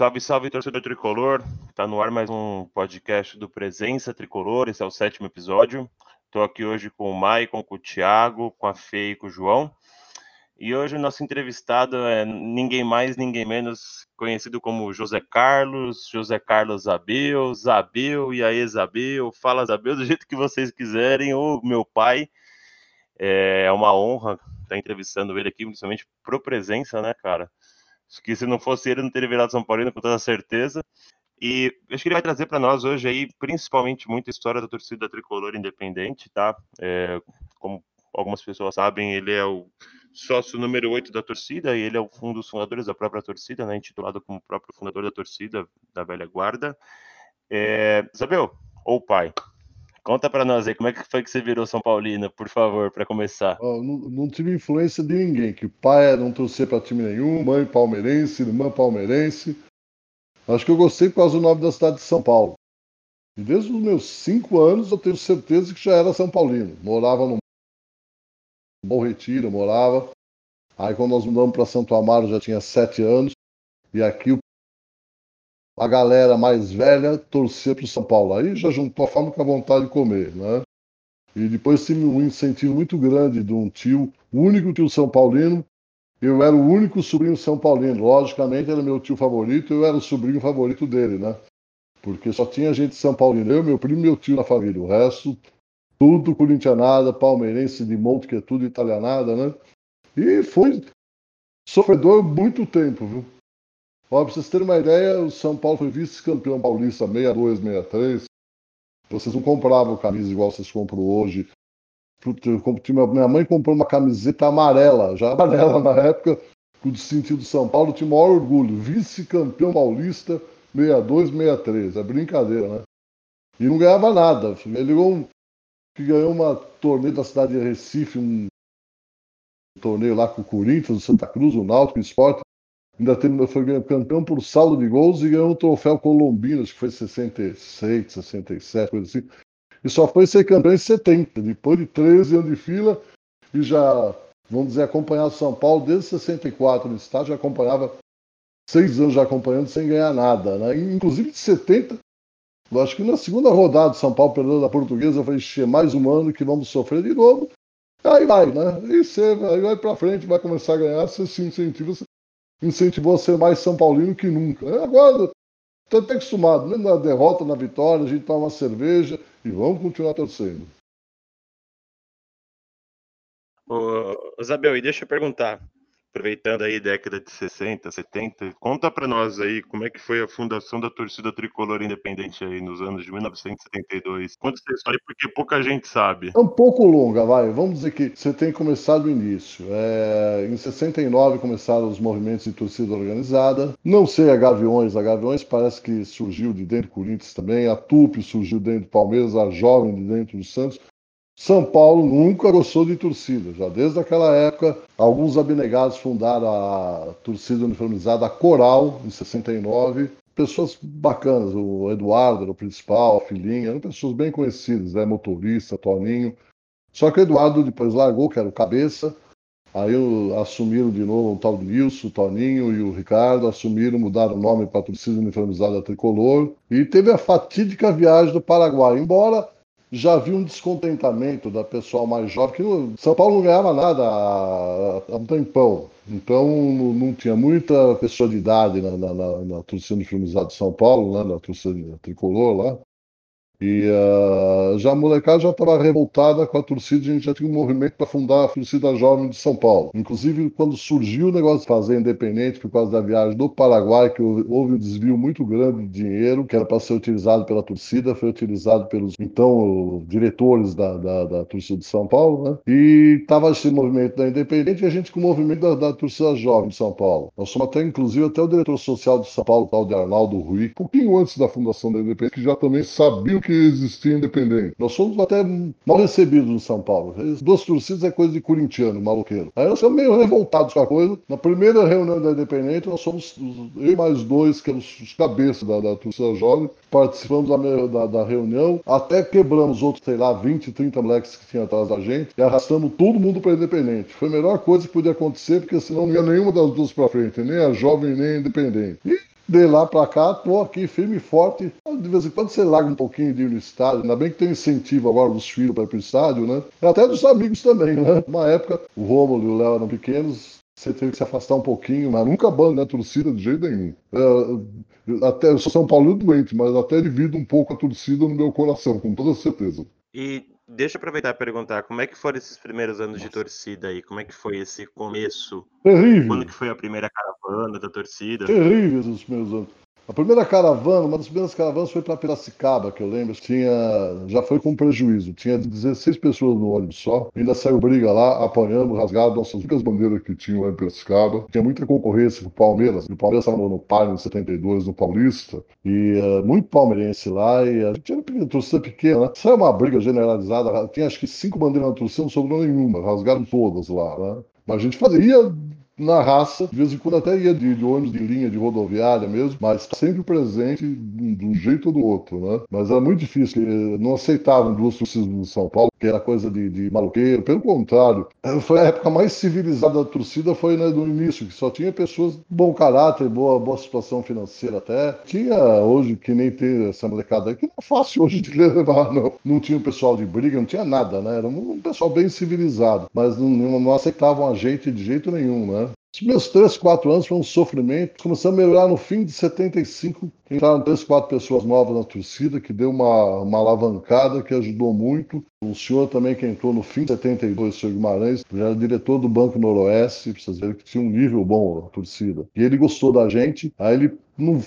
Salve, salve, torcedor tricolor. Tá no ar mais um podcast do Presença Tricolor. Esse é o sétimo episódio. Estou aqui hoje com o Maicon, com o Thiago, com a Fê e com o João. E hoje o nosso entrevistado é ninguém mais, ninguém menos, conhecido como José Carlos, José Carlos Zabel, Zabel, e aí Zabel, fala Zabel do jeito que vocês quiserem, ou meu pai. É uma honra estar entrevistando ele aqui, principalmente pro presença, né, cara? Que se não fosse ele, não teria virado São Paulino com toda certeza. E acho que ele vai trazer para nós hoje aí, principalmente, muita história da torcida tricolor independente, tá? É, como algumas pessoas sabem, ele é o sócio número 8 da torcida e ele é um dos fundadores da própria torcida, né? Intitulado como próprio fundador da torcida da velha guarda. É, Isabel, ou pai, Conta para nós aí, como é que foi que você virou São Paulino, por favor, para começar? Oh, não, não, tive influência de ninguém, que pai não torcer para time nenhum, mãe palmeirense, irmã palmeirense. Acho que eu gostei por causa do nome da cidade de São Paulo. E desde os meus cinco anos eu tenho certeza que já era São Paulino. Morava no Bom Retiro, morava. Aí quando nós mudamos para Santo Amaro já tinha sete anos. E aqui o a galera mais velha torcer para o São Paulo. Aí já juntou a fome com a vontade de comer, né? E depois tive um incentivo muito grande de um tio, o único tio São Paulino. Eu era o único sobrinho São Paulino. Logicamente, era meu tio favorito, eu era o sobrinho favorito dele, né? Porque só tinha gente de São Paulino. Eu, meu primo e meu tio na família. O resto, tudo corintianada, palmeirense de monte, que é tudo italianada, né? E foi sofredor muito tempo, viu? Ó, pra vocês terem uma ideia, o São Paulo foi vice-campeão paulista 62, 63. Vocês não compravam camisa igual vocês compram hoje. Minha mãe comprou uma camiseta amarela, já amarela na época, do sentido de São Paulo, tinha o maior orgulho. Vice-campeão paulista 62, 63. É brincadeira, né? E não ganhava nada. Ele ganhou, um, ganhou uma torneio da cidade de Recife, um torneio lá com o Corinthians, o Santa Cruz, o Náutico, o Sport ainda teve, foi campeão por saldo de gols e ganhou o troféu Colombino, acho que foi 66, 67, coisa assim. E só foi ser campeão em 70, depois de 13 anos de fila e já, vamos dizer, acompanhar o São Paulo desde 64 no estádio, já acompanhava seis anos já acompanhando sem ganhar nada, né? Inclusive de 70, eu acho que na segunda rodada São Paulo perdeu da Portuguesa, eu falei, mais um ano que vamos sofrer de novo. Aí vai, né? E você aí vai pra frente, vai começar a ganhar, você se incentiva, incentivou a ser mais São Paulino que nunca. É, agora, estou até acostumado, né? na derrota, na vitória, a gente toma uma cerveja e vamos continuar torcendo. Ô, Isabel, e deixa eu perguntar aproveitando aí década de 60, 70, conta para nós aí como é que foi a fundação da torcida tricolor independente aí nos anos de 1972. Conta essa história porque pouca gente sabe. É um pouco longa, vai. Vamos dizer que você tem começado do início. É... Em 69 começaram os movimentos de torcida organizada. Não sei a Gaviões. A Gaviões parece que surgiu de dentro do Corinthians também. A Tupi surgiu dentro do Palmeiras. A Jovem de dentro do Santos. São Paulo nunca gostou de torcida. Já desde aquela época, alguns abnegados fundaram a torcida uniformizada, a Coral, em 69. Pessoas bacanas, o Eduardo era o principal, a filhinha, eram pessoas bem conhecidas, né? motorista, Toninho. Só que o Eduardo depois largou, que era o cabeça. Aí assumiram de novo o tal do Nilson, o Toninho e o Ricardo, assumiram, mudaram o nome para a torcida uniformizada tricolor. E teve a fatídica viagem do Paraguai. Embora já vi um descontentamento da pessoal mais jovem, que São Paulo não ganhava nada há, há um tempão. Então não tinha muita pessoa de idade na, na, na, na torcida uniformizada de São Paulo, né, na torcida tricolor lá. E uh, já a molecada já estava revoltada com a torcida, a gente já tinha um movimento para fundar a torcida jovem de São Paulo. Inclusive, quando surgiu o negócio de fazer independente por causa da viagem do Paraguai, que houve um desvio muito grande de dinheiro, que era para ser utilizado pela torcida, foi utilizado pelos então diretores da, da, da torcida de São Paulo, né? E estava esse movimento da independente e a gente com o movimento da, da, torcida jovem de São Paulo. Nós somos até, inclusive, até o diretor social de São Paulo, tal de Arnaldo Rui, um pouquinho antes da fundação da independente, que já também sabia o que que existia independente. Nós fomos até mal recebidos no São Paulo. As duas torcidas é coisa de corintiano, maluqueiro. Aí nós ficamos meio revoltados com a coisa. Na primeira reunião da Independente, nós somos eu e mais dois, que eram os cabeças da, da torcida jovem, participamos da, da, da, reunião, até quebramos outros, sei lá, 20, 30 moleques que tinham atrás da gente e arrastamos todo mundo para Independente. Foi a melhor coisa que podia acontecer, porque senão não ia nenhuma das duas para frente, nem a jovem nem a Independente. E de lá pra cá, tô aqui firme e forte. De vez em quando você larga um pouquinho de ir no estádio. Ainda bem que tem incentivo agora dos filhos para ir pro estádio, né? Até dos amigos também, né? Uma época, o Rômulo e o Léo eram pequenos, você teve que se afastar um pouquinho, mas nunca bando na torcida de jeito nenhum. É, até, eu sou São Paulo doente, mas até divido um pouco a torcida no meu coração, com toda certeza. E deixa eu aproveitar e perguntar, como é que foram esses primeiros anos de torcida aí? Como é que foi esse começo? Terrível. Quando que foi a primeira caravana da torcida? Terríveis os primeiros anos. A primeira caravana, uma das primeiras caravanas foi para Piracicaba, que eu lembro. Tinha, já foi com prejuízo. Tinha 16 pessoas no ônibus só. Ainda saiu briga lá, apanhando, rasgado nossas únicas bandeiras que tinham lá em Piracicaba. Tinha muita concorrência com o Palmeiras. O Palmeiras estava no Palio em 72, no Paulista. E uh, muito palmeirense lá. E a gente era torcida pequena, né? Saiu uma briga generalizada. Tinha acho que cinco bandeiras na torcida, não sobrou nenhuma. Rasgaram todas lá, né? Mas a gente fazia na raça, de vez em quando até ia de, de ônibus de linha, de rodoviária mesmo, mas sempre presente de um jeito ou do outro, né? Mas era muito difícil, não aceitavam duas torcidas de São Paulo, que era coisa de, de maluqueiro, pelo contrário, foi a época mais civilizada da torcida, foi né, no início, que só tinha pessoas de bom caráter, boa, boa situação financeira até. Tinha hoje, que nem tem essa molecada aí, que não é fácil hoje de levar, não. Não tinha pessoal de briga, não tinha nada, né? Era um pessoal bem civilizado, mas não, não aceitavam a gente de jeito nenhum, né? Os meus três, quatro anos foi um sofrimento. Começamos a melhorar no fim de 75. Entraram três, quatro pessoas novas na torcida, que deu uma, uma alavancada que ajudou muito. O senhor também que entrou no fim de 72, o senhor Guimarães, já era diretor do Banco Noroeste, precisa dizer que tinha um nível bom na torcida. E ele gostou da gente, aí ele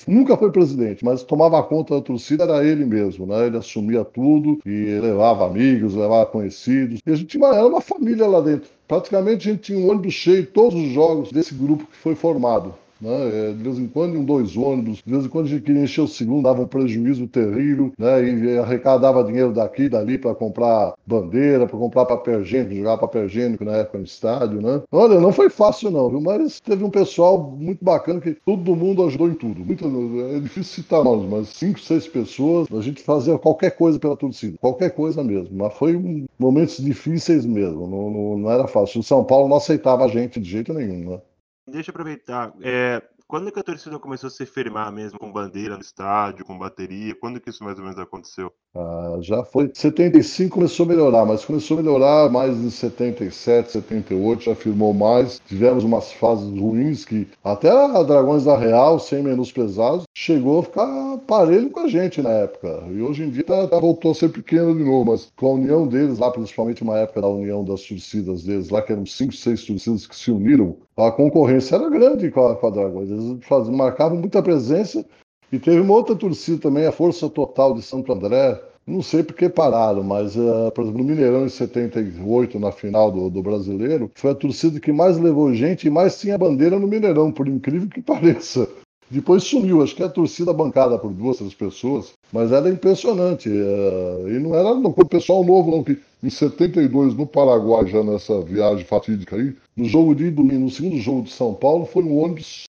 nunca foi presidente, mas tomava conta da torcida, era ele mesmo, né? Ele assumia tudo e levava amigos, levava conhecidos. E a gente uma, era uma família lá dentro. Praticamente a gente tinha um ônibus cheio todos os jogos desse grupo que foi formado. Né? É, de vez em quando, um, dois ônibus, de vez em quando a gente queria encher o segundo, dava um prejuízo terrível, né? e arrecadava dinheiro daqui e dali para comprar bandeira, para comprar papel higiênico, jogar papel higiênico na época no estádio. Né? Olha, não foi fácil não, viu? mas teve um pessoal muito bacana que todo mundo ajudou em tudo. Muito, é difícil citar nomes, mas cinco, seis pessoas, a gente fazia qualquer coisa pela torcida, qualquer coisa mesmo. Mas foi um, momentos difíceis mesmo, não, não, não era fácil. O São Paulo não aceitava a gente de jeito nenhum. Né? Deixa eu aproveitar. É, quando que a torcida começou a se firmar mesmo com bandeira no estádio, com bateria? Quando que isso mais ou menos aconteceu? Ah, já foi. 75 começou a melhorar, mas começou a melhorar mais em 77, 78, já firmou mais. Tivemos umas fases ruins que até a Dragões da Real, sem menosprezados, chegou a ficar parelho com a gente na época. E hoje em dia tá, tá, voltou a ser pequeno de novo, mas com a união deles lá, principalmente uma época da união das torcidas deles lá, que eram cinco, seis torcidas que se uniram, a concorrência era grande com a, com a Dragões. Eles faziam, marcavam muita presença. E teve uma outra torcida também, a Força Total de Santo André. Não sei por que pararam, mas, uh, por exemplo, no Mineirão em 78, na final do, do Brasileiro, foi a torcida que mais levou gente e mais tinha bandeira no Mineirão, por incrível que pareça. Depois sumiu, acho que a torcida bancada por duas, três pessoas, mas era impressionante. Uh, e não era o pessoal novo, não, que em 72, no Paraguai, já nessa viagem fatídica aí, no jogo de domingo, no segundo jogo de São Paulo, foi um ônibus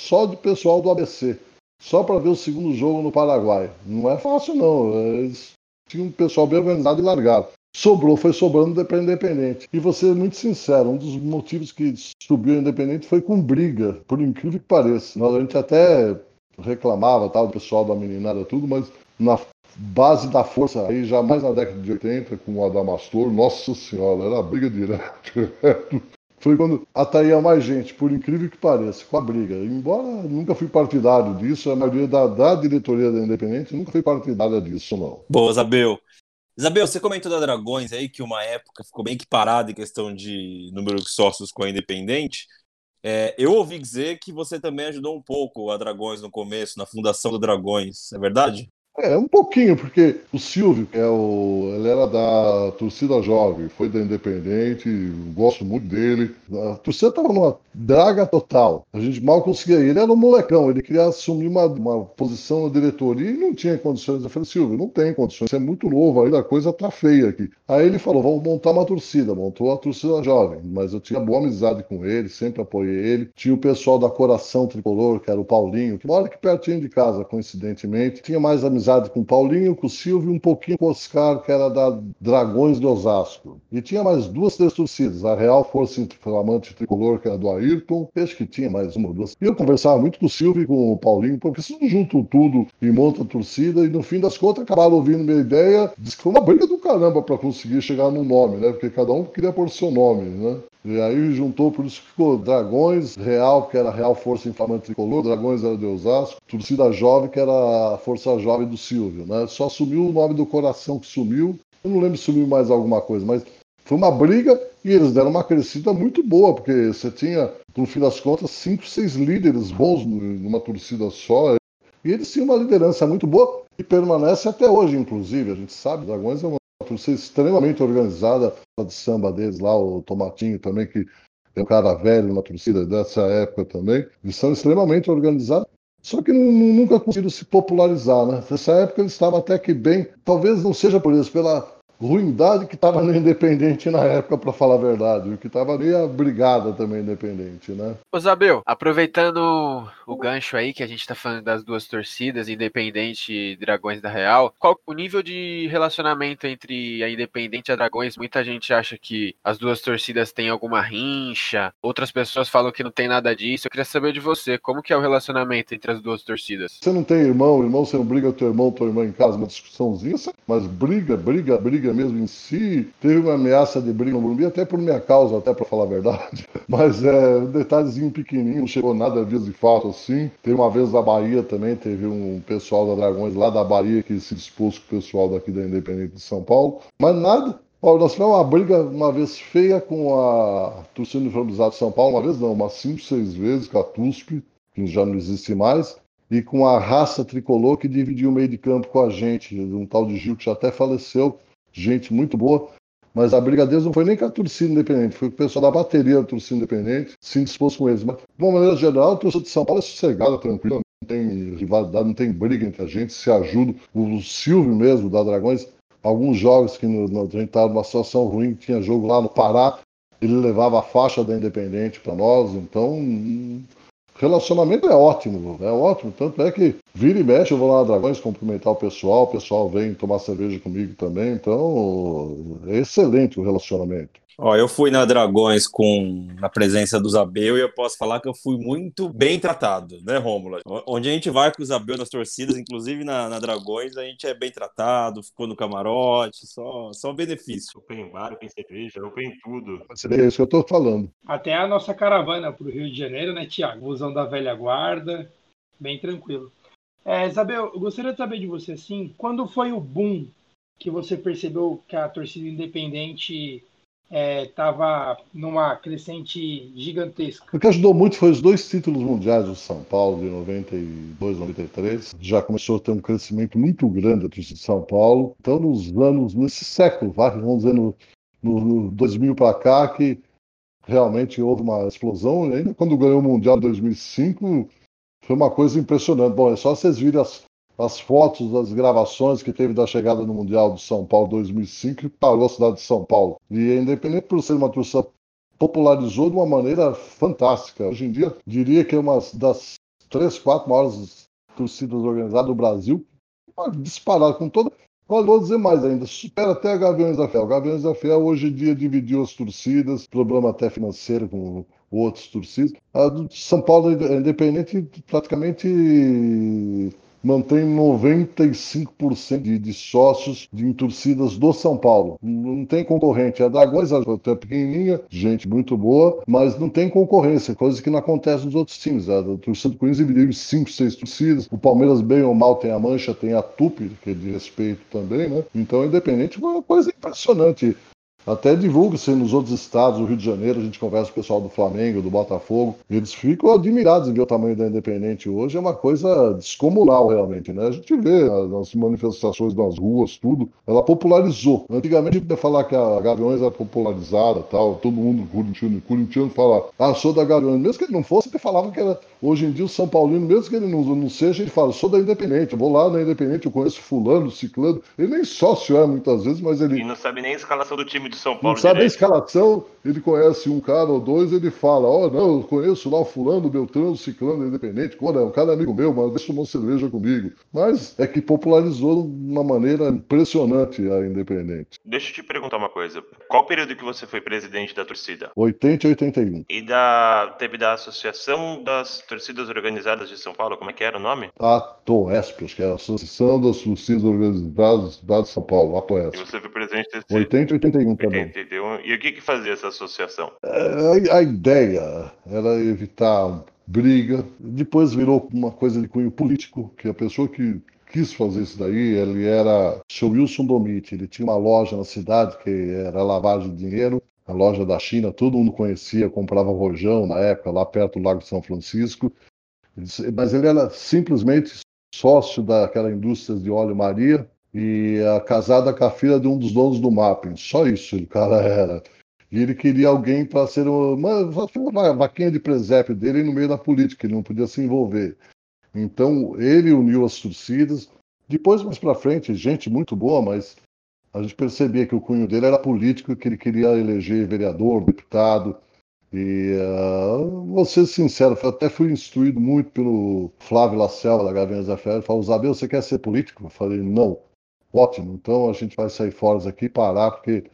só de pessoal do ABC, só para ver o segundo jogo no Paraguai. Não é fácil, não. Eles tinham um pessoal bem organizado e largado. Sobrou, foi sobrando para Independente. E vou ser muito sincero, um dos motivos que subiu a Independente foi com briga, por incrível que pareça. A gente até reclamava, tal, do pessoal da meninada, tudo, mas na base da força aí, já mais na década de 80, com o Adamastor, nossa senhora, era briga direto. Foi quando atraía mais gente, por incrível que pareça, com a briga. Embora nunca fui partidário disso, a maioria da, da diretoria da Independente nunca foi partidária disso, não. Boa, Isabel. Isabel, você comentou da Dragões aí, que uma época ficou bem que parada em questão de número de sócios com a Independente. É, eu ouvi dizer que você também ajudou um pouco a Dragões no começo, na fundação do Dragões, é verdade? É, um pouquinho, porque o Silvio, que é o. Ele era da torcida jovem, foi da Independente, gosto muito dele. A torcida estava numa draga total. A gente mal conseguia. Ele era um molecão, ele queria assumir uma, uma posição na diretoria e não tinha condições. Eu falei, Silvio, não tem condições, você é muito novo ainda, a coisa tá feia aqui. Aí ele falou: vamos montar uma torcida, montou a torcida jovem. Mas eu tinha boa amizade com ele, sempre apoiei ele. Tinha o pessoal da Coração Tricolor, que era o Paulinho, que mora aqui pertinho de casa, coincidentemente. Tinha mais amizade amizade com o Paulinho, com o Silvio e um pouquinho com o Oscar, que era da Dragões de Osasco. E tinha mais duas torcidas, a Real Força Flamante Tricolor, que era do Ayrton, acho que tinha mais uma ou duas. E eu conversava muito com o Silvio e com o Paulinho, porque se não juntam tudo e montam a torcida, e no fim das contas acabaram ouvindo minha ideia, diz que foi uma briga do caramba para conseguir chegar no nome, né? Porque cada um queria pôr seu nome, né? E aí juntou, por isso ficou Dragões, Real, que era Real Força Inflamante Tricolor, Dragões era de Osasco, Torcida Jovem, que era a Força Jovem do Silvio, né? Só sumiu o nome do coração que sumiu. Eu não lembro se sumiu mais alguma coisa, mas foi uma briga e eles deram uma crescida muito boa, porque você tinha, no fim das contas, cinco, seis líderes bons numa torcida só. E eles tinham uma liderança muito boa e permanece até hoje, inclusive. A gente sabe, Dragões é uma torcida extremamente organizada, de samba deles lá, o Tomatinho também, que é um cara velho, uma torcida dessa época também. Eles são extremamente organizados. Só que nunca conseguiram se popularizar, né? Nessa época eles estavam até que bem. Talvez não seja por isso, pela ruindade que estava no Independente na época, para falar a verdade. O que estava ali a brigada também Independente, né? Ô Zabel, aproveitando o gancho aí que a gente está falando das duas torcidas, Independente e Dragões da Real, qual o nível de relacionamento entre a Independente e a Dragões? Muita gente acha que as duas torcidas têm alguma rincha, outras pessoas falam que não tem nada disso. Eu queria saber de você, como que é o relacionamento entre as duas torcidas? Você não tem irmão, irmão, você não briga com teu irmão, tua irmã em casa, uma discussãozinha, mas briga, briga, briga briga mesmo em si. Teve uma ameaça de briga no Morumbi, até por minha causa, até para falar a verdade. Mas é um detalhezinho pequenininho, não chegou nada a vias de fato assim. Teve uma vez na Bahia também, teve um pessoal da Dragões lá da Bahia que se dispôs com o pessoal daqui da Independente de São Paulo. Mas nada, Olha, nós tivemos uma briga uma vez feia com a torcida uniformizada de São Paulo, uma vez não, umas cinco, seis vezes com a TUSP, que já não existe mais, e com a raça tricolor que dividiu o meio de campo com a gente, um tal de Gil que já até faleceu, gente muito boa. Mas a briga deles não foi nem com a torcida independente, foi o pessoal da bateria da torcida independente, se dispôs com eles. Mas, de uma maneira geral, a torcida de São Paulo é sossegada, tranquila, não tem rivalidade, não tem briga entre a gente, se ajuda. O Silvio mesmo, da Dragões, alguns jogos que no, no, a gente estava numa situação ruim, tinha jogo lá no Pará, ele levava a faixa da Independente para nós, então relacionamento é ótimo, é ótimo. Tanto é que vira e mexe, eu vou lá na Dragões cumprimentar o pessoal, o pessoal vem tomar cerveja comigo também. Então, é excelente o relacionamento. Ó, eu fui na Dragões com na presença do Zabel e eu posso falar que eu fui muito bem tratado, né, Rômulo? Onde a gente vai com o Zabel nas torcidas, inclusive na, na, Dragões, a gente é bem tratado, ficou no camarote, só, só benefício. Open bar, open cerveja, open tudo. É isso que eu tô falando. Até a nossa caravana pro Rio de Janeiro, né, Tiago? Usão da velha guarda, bem tranquilo. É, Isabel, eu gostaria de saber de você, assim, quando foi o boom que você percebeu que a torcida independente estava é, numa crescente gigantesca. O que ajudou muito foi os dois títulos mundiais do São Paulo, de 92 93. Já começou a ter um crescimento muito grande torcida de São Paulo. Então, nos anos, nesse século, vamos dizer, no, no 2000 para cá, que realmente houve uma explosão. E ainda quando ganhou o Mundial em 2005, foi uma coisa impressionante. Bom, é só vocês virem as as fotos, as gravações que teve da chegada no Mundial de São Paulo 2005 que parou a cidade de São Paulo. E independente por ser uma torcida popularizou de uma maneira fantástica. Hoje em dia, diria que é uma das três, quatro maiores torcidas organizadas do Brasil. Disparada com toda. Olha, vou dizer mais ainda, supera até a Gaviões da. O Gaviões da Fé hoje em dia dividiu as torcidas, problema até financeiro com outros torcidas. A do São Paulo é independente praticamente mantém 95% de, de sócios de torcidas do São Paulo. Não tem concorrente. A Dragões é pequenininha, gente muito boa, mas não tem concorrência, coisa que não acontece nos outros times. A torcida do Corinthians dividiu em 5, 6 torcidas. O Palmeiras, bem ou mal, tem a Mancha, tem a Tupi, que é de respeito também, né? Então, independente, é uma coisa impressionante. Até divulga-se nos outros estados, do Rio de Janeiro, a gente conversa com o pessoal do Flamengo, do Botafogo, eles ficam admirados em ver o tamanho da Independente hoje, é uma coisa descomunal realmente, né? A gente vê as manifestações nas ruas, tudo, ela popularizou. Antigamente a gente ia falar que a Gaviões era popularizada tal, todo mundo corintiano, corintiano fala, ah, sou da Gaviões, mesmo que ele não fosse, ele falava que era Hoje em dia, o São Paulino, mesmo que ele não, não seja, ele fala: sou da Independente, vou lá na Independente, eu conheço Fulano, Ciclano. Ele nem sócio é muitas vezes, mas ele. E não sabe nem a escalação do time de São Paulo. Não sabe a direito. escalação, ele conhece um cara ou dois, ele fala: Ó, oh, não, eu conheço lá o Fulano, Beltrano, Ciclano, Independente. Quando é um cara amigo meu, mas deixa tomar uma cerveja comigo. Mas é que popularizou de uma maneira impressionante a Independente. Deixa eu te perguntar uma coisa. Qual período que você foi presidente da torcida? 80 e 81. E da teve da Associação das Torcidas Organizadas de São Paulo, como é que era o nome? A TOESP, acho que é a Associação das Torcidas Organizadas de São Paulo, a E você foi presidente desse 80 e 81 também. 81. E o que que fazia essa associação? É, A, a ideia era evitar briga. Depois virou uma coisa de cunho político, que a pessoa que quis fazer isso daí, ele era seu Wilson Domit. Ele tinha uma loja na cidade que era lavagem de dinheiro, a loja da China, todo mundo conhecia, comprava rojão na época, lá perto do Lago São Francisco. Mas ele era simplesmente sócio daquela indústria de óleo Maria e casada com a filha de um dos donos do Mapping. Só isso o cara era. E ele queria alguém para ser uma, uma vaquinha de presépio dele no meio da política, ele não podia se envolver. Então ele uniu as torcidas. Depois, mais para frente, gente muito boa, mas a gente percebia que o cunho dele era político, que ele queria eleger vereador, deputado. E uh, vou ser sincero, eu até fui instruído muito pelo Flávio Lacerda, da Gaviões da Fé. Falou: Isabel, você quer ser político? Eu falei: não. Ótimo, então a gente vai sair fora daqui, parar, porque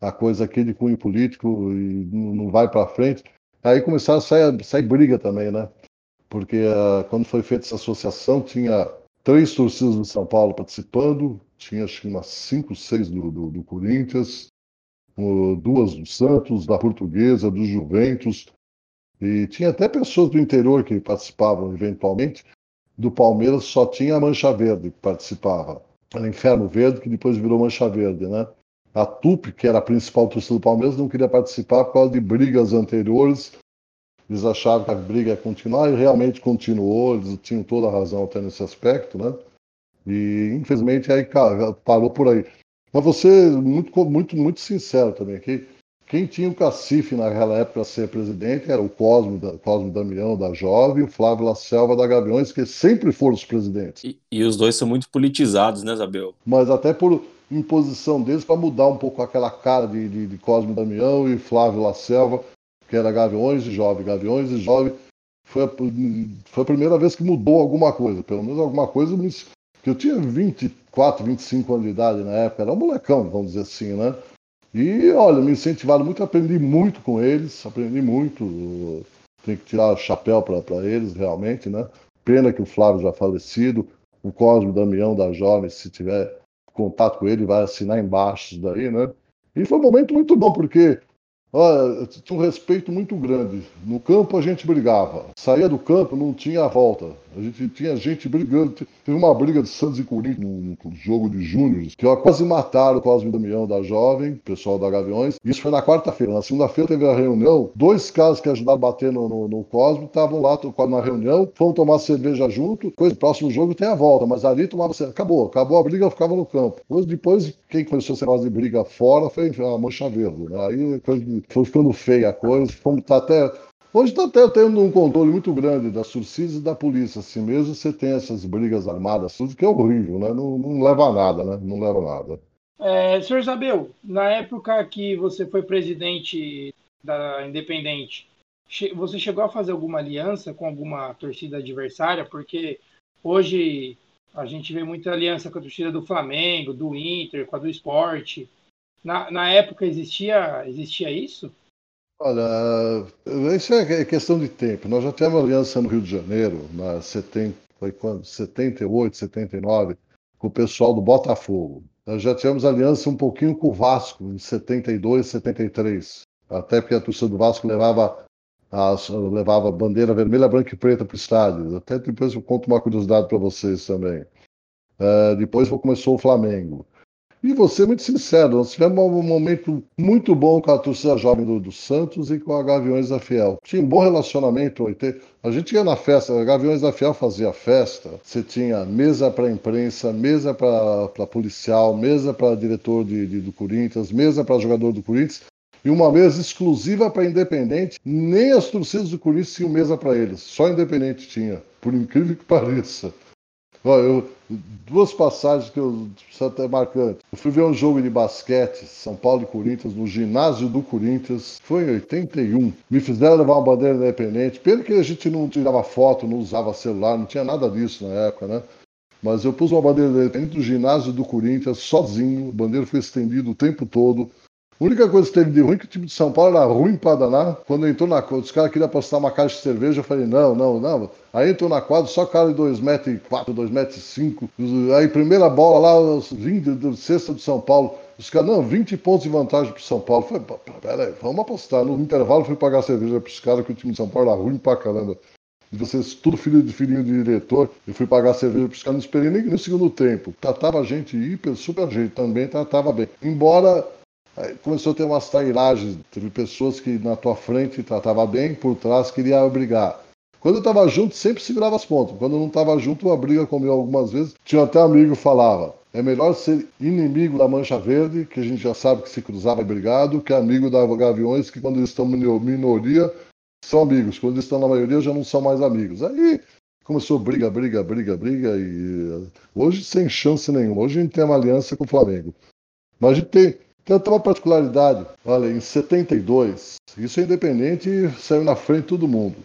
a coisa aqui de cunho político e não vai para frente. Aí começaram a sair, sair briga também, né? Porque uh, quando foi feita essa associação, tinha três torcidas do São Paulo participando, tinha acho que umas cinco, seis do, do, do Corinthians, duas do Santos, da Portuguesa, do Juventus, e tinha até pessoas do interior que participavam eventualmente. Do Palmeiras só tinha a Mancha Verde que participava. Era Inferno Verde, que depois virou Mancha Verde, né? A TUP, que era a principal torcida do Palmeiras, não queria participar por causa de brigas anteriores. Eles achavam que a briga ia continuar e realmente continuou, eles tinham toda a razão até nesse aspecto, né? E infelizmente aí cara, parou por aí. Mas você, muito, muito, muito sincero também aqui, quem tinha o cacife naquela época para ser presidente era o Cosme, da, Cosme Damião, da Jovem, e o Flávio La Selva, da Gaviões, que sempre foram os presidentes. E, e os dois são muito politizados, né, Isabel? Mas até por imposição deles para mudar um pouco aquela cara de, de, de Cosme Damião e Flávio La Selva, que era Gaviões e Jovem. Gaviões e Jovem foi a, foi a primeira vez que mudou alguma coisa, pelo menos alguma coisa que eu tinha 24, 25 anos de idade na época, era um molecão, vamos dizer assim, né? E olha, me incentivaram muito, aprendi muito com eles, aprendi muito. Tem que tirar o chapéu para eles, realmente, né? Pena que o Flávio já falecido, o Cosme Damião da Jovem, se tiver contato com ele, vai assinar embaixo isso daí, né? E foi um momento muito bom, porque tinha um respeito muito grande. No campo a gente brigava, saía do campo, não tinha volta. A gente tinha gente brigando. Teve uma briga de Santos e Corinthians num, jogo de júniores, que ó, quase mataram o Cosme Damião da Jovem, pessoal da Gaviões. Isso foi na quarta-feira. Na segunda-feira teve a reunião. Dois caras que ajudaram a bater no, no, no Cosme estavam lá na reunião, foram tomar cerveja junto. Coisa, próximo jogo tem a volta, mas ali tomava cerveja. Acabou, acabou a briga, ficava no campo. Depois, quem começou esse negócio de briga fora foi a Mancha Verde. Né? Aí foi ficando feia a coisa, fomos tá até Hoje está até tendo um controle muito grande das torcidas e da polícia. Assim mesmo você tem essas brigas armadas, tudo que é horrível, né? Não, não leva a nada, né? Não leva a nada. É, senhor Isabel, na época que você foi presidente da Independente, você chegou a fazer alguma aliança com alguma torcida adversária? Porque hoje a gente vê muita aliança com a torcida do Flamengo, do Inter, com a do Esporte. Na, na época existia, existia isso? Olha, isso é questão de tempo. Nós já tivemos aliança no Rio de Janeiro, na 70, foi quando? 78, 79, com o pessoal do Botafogo. Nós já tivemos aliança um pouquinho com o Vasco, em 72, 73. Até porque a torcida do Vasco levava a, levava bandeira vermelha, branca e preta para o estádio. Até depois eu conto uma curiosidade para vocês também. Uh, depois começou o Flamengo. E ser muito sincero, nós tivemos um momento muito bom com a torcida jovem do, do Santos e com a Gaviões da Fiel. Tinha um bom relacionamento. A gente ia na festa, a Gaviões da Fiel fazia festa, você tinha mesa para imprensa, mesa para policial, mesa para diretor de, de, do Corinthians, mesa para jogador do Corinthians. e uma mesa exclusiva para Independente. Nem as torcidas do Corinthians tinham mesa para eles, só Independente tinha, por incrível que pareça. Ó, eu, duas passagens que eu até marcante. Eu fui ver um jogo de basquete, São Paulo e Corinthians, no ginásio do Corinthians, foi em 81. Me fizeram levar uma bandeira independente. Pena que a gente não tirava foto, não usava celular, não tinha nada disso na época, né? Mas eu pus uma bandeira independente no ginásio do Corinthians, sozinho. A bandeira foi estendida o tempo todo. A única coisa que teve de ruim é que o time de São Paulo era ruim para danar. Quando entrou na quadra, os caras queriam apostar uma caixa de cerveja, eu falei, não, não, não. Aí entrou na quadra, só cara de 2 metros e 4, 2 metros e 5. Aí primeira bola lá, 20 do sexta de São Paulo. Os caras, não, 20 pontos de vantagem pro São Paulo. Eu falei, peraí, vamos apostar. No intervalo fui pagar cerveja pros caras, que o time de São Paulo era ruim pra caramba. E vocês, tudo filho de filhinho de diretor, eu fui pagar cerveja pros caras, não esperei nem no segundo tempo. Tratava a gente hiper, super gente, também tratava bem. Embora começou a ter umas trairagens, teve pessoas que na tua frente tratava bem, por trás queria brigar. Quando eu estava junto, sempre segurava as pontas. Quando eu não estava junto, a briga comigo algumas vezes. Tinha até um amigo que falava: é melhor ser inimigo da Mancha Verde, que a gente já sabe que se cruzava brigado, que amigo da Gaviões, que quando eles estão minoria, são amigos. Quando eles estão na maioria, já não são mais amigos. Aí começou briga, briga, briga, briga, e hoje sem chance nenhuma. Hoje a gente tem uma aliança com o Flamengo. Mas a gente tem, tem uma particularidade. Olha, em 72, isso é independente saiu na frente de todo mundo.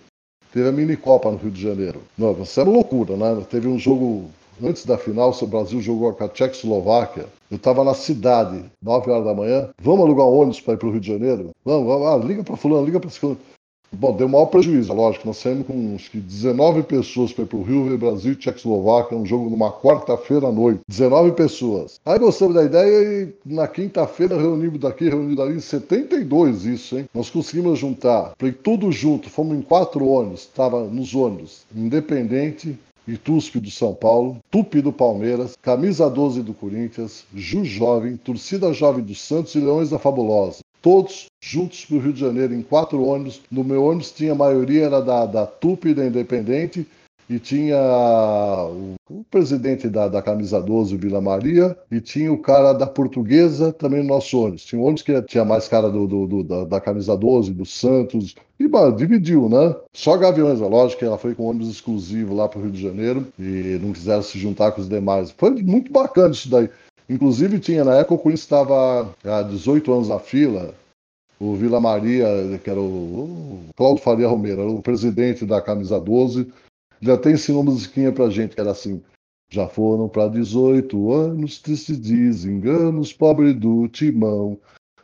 Teve a mini Copa no Rio de Janeiro. Não, isso era loucura, né? Teve um jogo antes da final, o Brasil jogou com a Tchecoslováquia. Eu estava na cidade, 9 horas da manhã. Vamos alugar um ônibus para ir para o Rio de Janeiro? Vamos, vamos ah, liga para fulano, liga para fulano. Bom, deu maior prejuízo, lógico. Nós saímos com que 19 pessoas para ir para o Rio, Rio, Brasil e Tchecoslováquia, um jogo numa quarta-feira à noite. 19 pessoas. Aí gostamos da ideia e na quinta-feira reunimos daqui, reunimos dali, 72 isso, hein? Nós conseguimos juntar, falei tudo junto, fomos em quatro ônibus, estava nos ônibus, Independente, e TUSP do São Paulo, Tupi do Palmeiras, Camisa 12 do Corinthians, Ju Jovem, Torcida Jovem do Santos e Leões da Fabulosa todos juntos para o Rio de Janeiro em quatro ônibus. No meu ônibus tinha a maioria era da, da TUP da Independente e tinha o, o presidente da, da Camisa 12, Vila Maria, e tinha o cara da Portuguesa também no nosso ônibus. Tinha ônibus que tinha mais cara do, do, do da, da, Camisa 12, do Santos, e bah, dividiu, né? Só Gaviões, é lógico que ela foi com ônibus exclusivo lá para o Rio de Janeiro e não quiseram se juntar com os demais. Foi muito bacana isso daí. Inclusive tinha, na época o Corinthians estava há 18 anos na fila, o Vila Maria, que era o, o Cláudio Faria Romero, era o presidente da Camisa 12, já até ensinou uma musiquinha pra gente, que era assim, já foram para 18 anos, tristes desenganos, pobre do timão.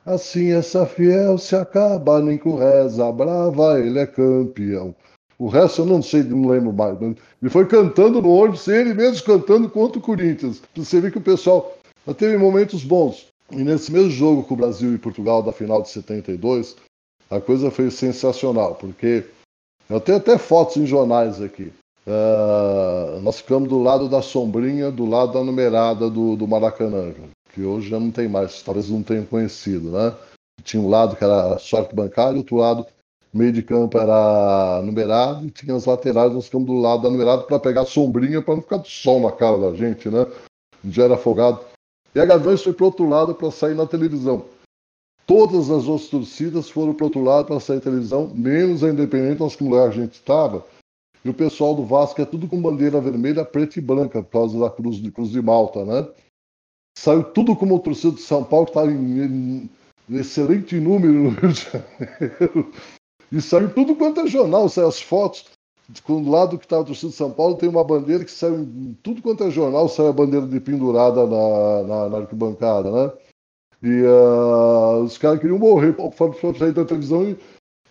Assim essa fiel se acaba, nem com reza brava, ele é campeão. O resto eu não sei, não lembro mais. Ele foi cantando no ônibus, ele mesmo cantando contra o Corinthians. Você vê que o pessoal teve momentos bons. E nesse mesmo jogo com o Brasil e Portugal da final de 72, a coisa foi sensacional, porque eu tenho até fotos em jornais aqui. Uh, nós ficamos do lado da sombrinha, do lado da numerada do, do Maracanã, que hoje já não tem mais, talvez não tenham conhecido, né? Tinha um lado que era sorte bancária, outro lado, meio de campo era numerado, e tinha as laterais, nós ficamos do lado da numerada para pegar a sombrinha, para não ficar do sol na cara da gente, né? Já era afogado. E a Gaviões foi para outro lado para sair na televisão. Todas as outras torcidas foram para outro lado para sair na televisão, menos a Independente, onde que lugar a gente estava. E o pessoal do Vasco é tudo com bandeira vermelha, preta e branca, por causa da Cruz de, Cruz de Malta, né? Saiu tudo como torcida de São Paulo, que estava em, em, excelente número no Rio de Janeiro. E saiu tudo quanto é jornal, saiu as fotos do lado que estava a torcida de São Paulo, tem uma bandeira que saiu em tudo quanto é jornal, saiu a bandeira de pendurada na, na, na arquibancada, né? E uh, os caras queriam morrer para sair da televisão e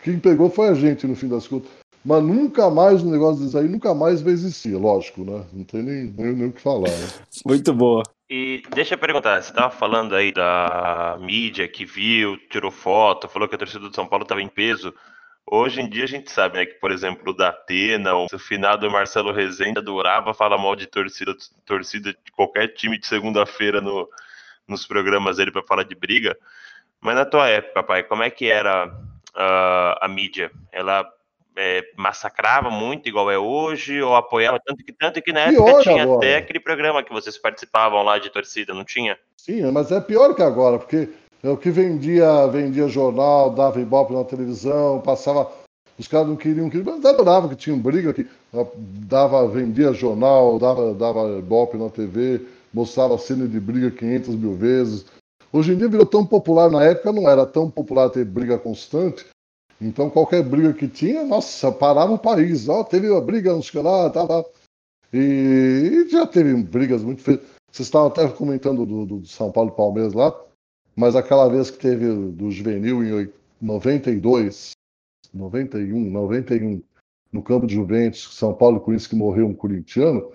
quem pegou foi a gente, no fim das contas. Mas nunca mais o negócio disso aí nunca mais vai existir, lógico, né? Não tem nem, nem, nem o que falar. Né? Muito boa. E deixa eu perguntar, você estava falando aí da mídia que viu, tirou foto, falou que a torcida do São Paulo estava em peso. Hoje em dia a gente sabe, né, que, por exemplo, o da Atena, o finado Marcelo Rezende adorava falar mal de torcida, torcida de qualquer time de segunda-feira no, nos programas dele para falar de briga. Mas na tua época, pai, como é que era uh, a mídia? Ela é, massacrava muito igual é hoje ou apoiava tanto que tanto que na época pior tinha até aquele programa que vocês participavam lá de torcida, não tinha? Sim, mas é pior que agora, porque É o que vendia, vendia jornal, dava ibope na televisão, passava. Os caras não queriam, queriam mas que tinham briga, que dava, vendia jornal, dava, dava ibope na TV, mostrava cena de briga 500 mil vezes. Hoje em dia virou tão popular, na época não era tão popular ter briga constante, então qualquer briga que tinha, nossa, parava o país. Ó, teve uma briga, não sei lá, tá, tá. E, e já teve brigas muito feias. Vocês estavam até comentando do, do São Paulo Palmeiras lá, mas aquela vez que teve do Juvenil em 92, 91, 91, no campo de Juventus, São Paulo com isso que morreu um corintiano,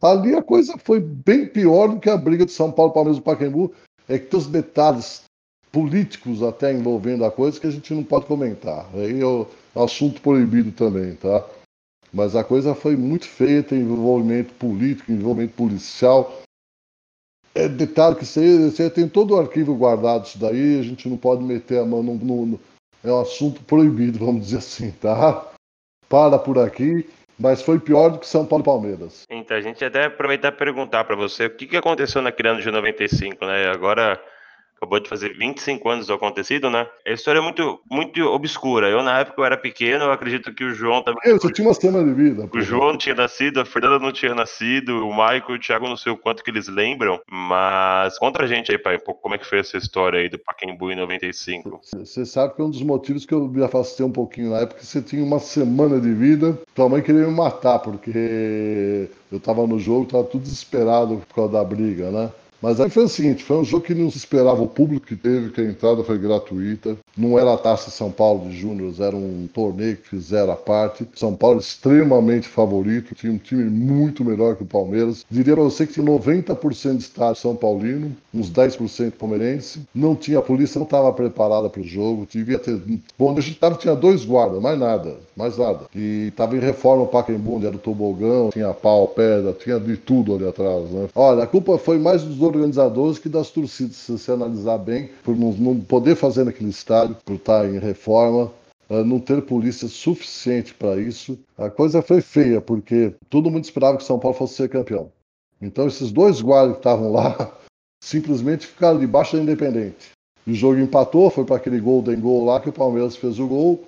ali a coisa foi bem pior do que a briga de São Paulo, Palmeiras e Pacaembu, é que tem os detalhes políticos até envolvendo a coisa que a gente não pode comentar. Aí é o assunto proibido também, tá? Mas a coisa foi muito feia, tem envolvimento político, envolvimento policial. É detalhe que você, você tem todo o arquivo guardado isso daí, a gente não pode meter a mão no, no, é um assunto proibido, vamos dizer assim, tá? Para por aqui, mas foi pior do que São Paulo e Palmeiras. Então, a gente até aproveitar e perguntar para você o que, que aconteceu naquele ano de 95, né? Agora acabou de fazer 25 anos do acontecido, né? A história é muito, muito obscura. Eu, na época, eu era pequeno, eu acredito que o João também. Eu só tinha uma semana de vida. O João não tinha nascido, a Fernanda não tinha nascido, o Michael e o Thiago não sei o quanto que eles lembram, mas conta a gente aí, pai, um pouco como é que foi essa história aí do Pacaembu em 95. Você sabe que é um dos motivos que eu me afastei um pouquinho na época, você tinha uma semana de vida, tua mãe queria me matar, porque eu tava no jogo, tava tudo desesperado por causa da briga, né? Mas aí foi o seguinte, foi um jogo que não se esperava o público que teve, que a entrada foi gratuita. Não era a Taça São Paulo de Júnior, era um torneio que fizeram à parte. São Paulo extremamente favorito, tinha um time muito melhor que o Palmeiras. Diria para você que tinha 90% de estádio São Paulino, uns 10% palmeirense. Não tinha a polícia, não estava preparada para o jogo. Devia ter. Bom, onde a gente estava tinha dois guardas, mais nada, mais nada. E estava em reforma o Pacaembu, onde era o tobogão, tinha pau, pedra, tinha de tudo ali atrás. Né? Olha, a culpa foi mais dos organizadores que das torcidas, se você analisar bem, por não, não poder fazer naquele estádio, por estar em reforma, eh, não ter polícia suficiente para isso. A coisa foi feia, porque todo mundo esperava que São Paulo fosse ser campeão. Então, esses dois guardas que estavam lá simplesmente ficaram debaixo da Independente. O jogo empatou, foi para aquele golden goal lá que o Palmeiras fez o gol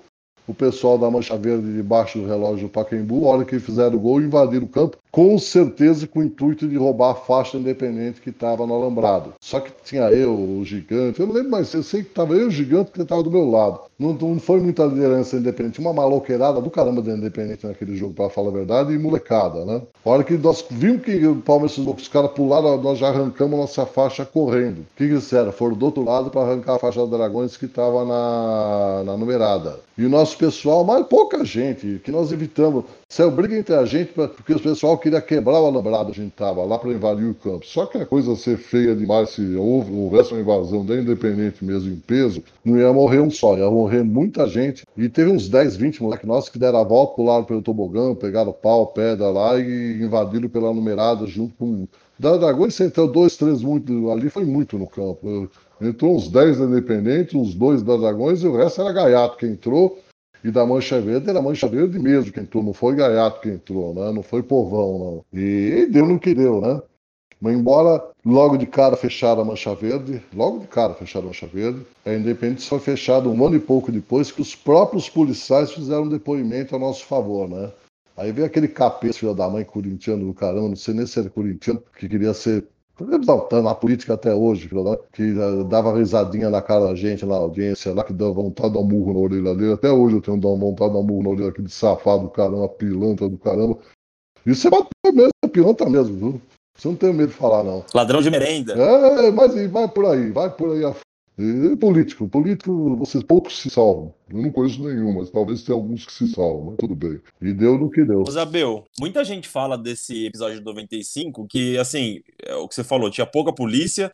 o pessoal da Mancha Verde debaixo do relógio do Pacaembu, a hora que fizeram o gol, invadiram o campo, com certeza com o intuito de roubar a faixa independente que estava no alambrado. Só que tinha eu, o gigante, eu não lembro mais, eu sei que estava eu o gigante que estava do meu lado. Não, não, foi muita liderança independente, uma maloqueirada do caramba da independente naquele jogo, para falar a verdade, e molecada, né? A hora que nós vimos que o Palmeiras, os caras pularam, nós já arrancamos nossa faixa correndo. O que, que fizeram? Foram do outro lado para arrancar a faixa dos Dragões que estava na, na numerada. E o nosso pessoal, mas pouca gente, que nós evitamos. Saiu briga entre a gente, porque o pessoal queria quebrar o alambrado, a gente tava lá para invadir o campo. Só que a coisa ser feia demais, se houvesse uma invasão da Independente mesmo em peso, não ia morrer um só, ia morrer muita gente. E teve uns 10, 20 moleques nossos que deram a volta, pularam pelo tobogã, pegaram pau, pedra lá e invadiram pela numerada junto com. Da Dragões entrou dois, três muito. Ali foi muito no campo. Entrou uns 10 da Independente, uns dois da Dragões e o resto era gaiato que entrou. E da Mancha Verde era Mancha Verde mesmo que entrou, não foi Gaiato que entrou, né? Não foi Povão, não. E, deu no que deu, né? Mas embora logo de cara fecharam a Mancha Verde, logo de cara fecharam a Mancha Verde, a Independente foi fechada um ano e pouco depois que os próprios policiais fizeram um depoimento a nosso favor, né? Aí veio aquele capeta, filho da mãe, corintiano do caramba, não sei nem se era corintiano, que queria ser Tá na política até hoje, que dava risadinha na cara da gente na audiência, lá que dava vontade de dar um murro na orelha dele. Até hoje eu tenho vontade de dar um murro na orelha daquele safado do caramba, pilantra do caramba. Isso é bateu mesmo, é pilantra mesmo, viu? Você não tem medo de falar, não. Ladrão de merenda. É, mas vai por aí, vai por aí e político, político, vocês poucos se salvam. Eu não conheço nenhum, mas talvez tenha alguns que se salvam, mas tudo bem. E deu no que deu. Isabel, muita gente fala desse episódio de 95 que, assim, é o que você falou, tinha pouca polícia,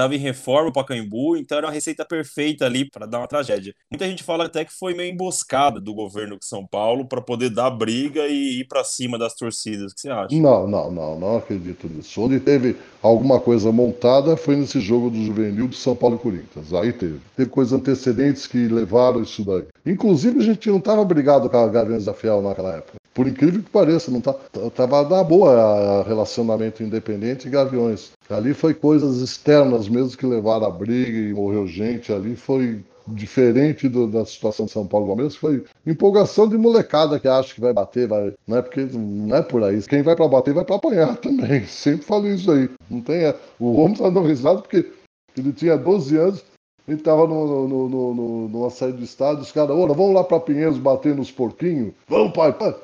estava em reforma o Pacaembu, então era uma receita perfeita ali para dar uma tragédia. Muita gente fala até que foi meio emboscada do governo de São Paulo para poder dar briga e ir para cima das torcidas. O que você acha? Não, não, não, não acredito nisso. Onde teve alguma coisa montada foi nesse jogo do Juvenil de São Paulo e Corinthians. Aí teve. Teve coisas antecedentes que levaram isso daí. Inclusive, a gente não estava brigado com a Gaviões da Fiel naquela época. Por incrível que pareça, não tá, tava da boa relacionamento independente e Gaviões. Ali foi coisas externas mesmo que levaram a briga e morreu gente. Ali foi diferente do, da situação de São Paulo Palmeiras, foi empolgação de molecada que acha que vai bater, vai, não é porque não é por aí. Quem vai para bater vai para apanhar também. Sempre falo isso aí. Não tem, o Romo tá dando risada porque ele tinha 12 anos, ele estava no, no, no, numa saída do estádio, os caras, vamos lá para Pinheiros bater nos porquinhos? Vamos, pai, pai.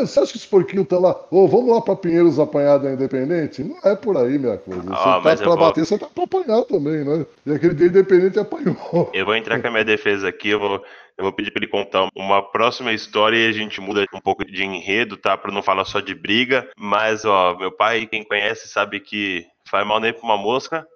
Você acha que os porquinhos estão lá? Ô, vamos lá para Pinheiros apanhar da Independente? Não é por aí, minha coisa. Você ah, tá pra vou... bater, você tá pra apanhar também, né? E aquele dia Independente apanhou. Eu vou entrar com a minha defesa aqui, eu vou, eu vou pedir para ele contar uma próxima história e a gente muda um pouco de enredo, tá? Para não falar só de briga. Mas, ó, meu pai, quem conhece, sabe que faz mal nem pra uma mosca.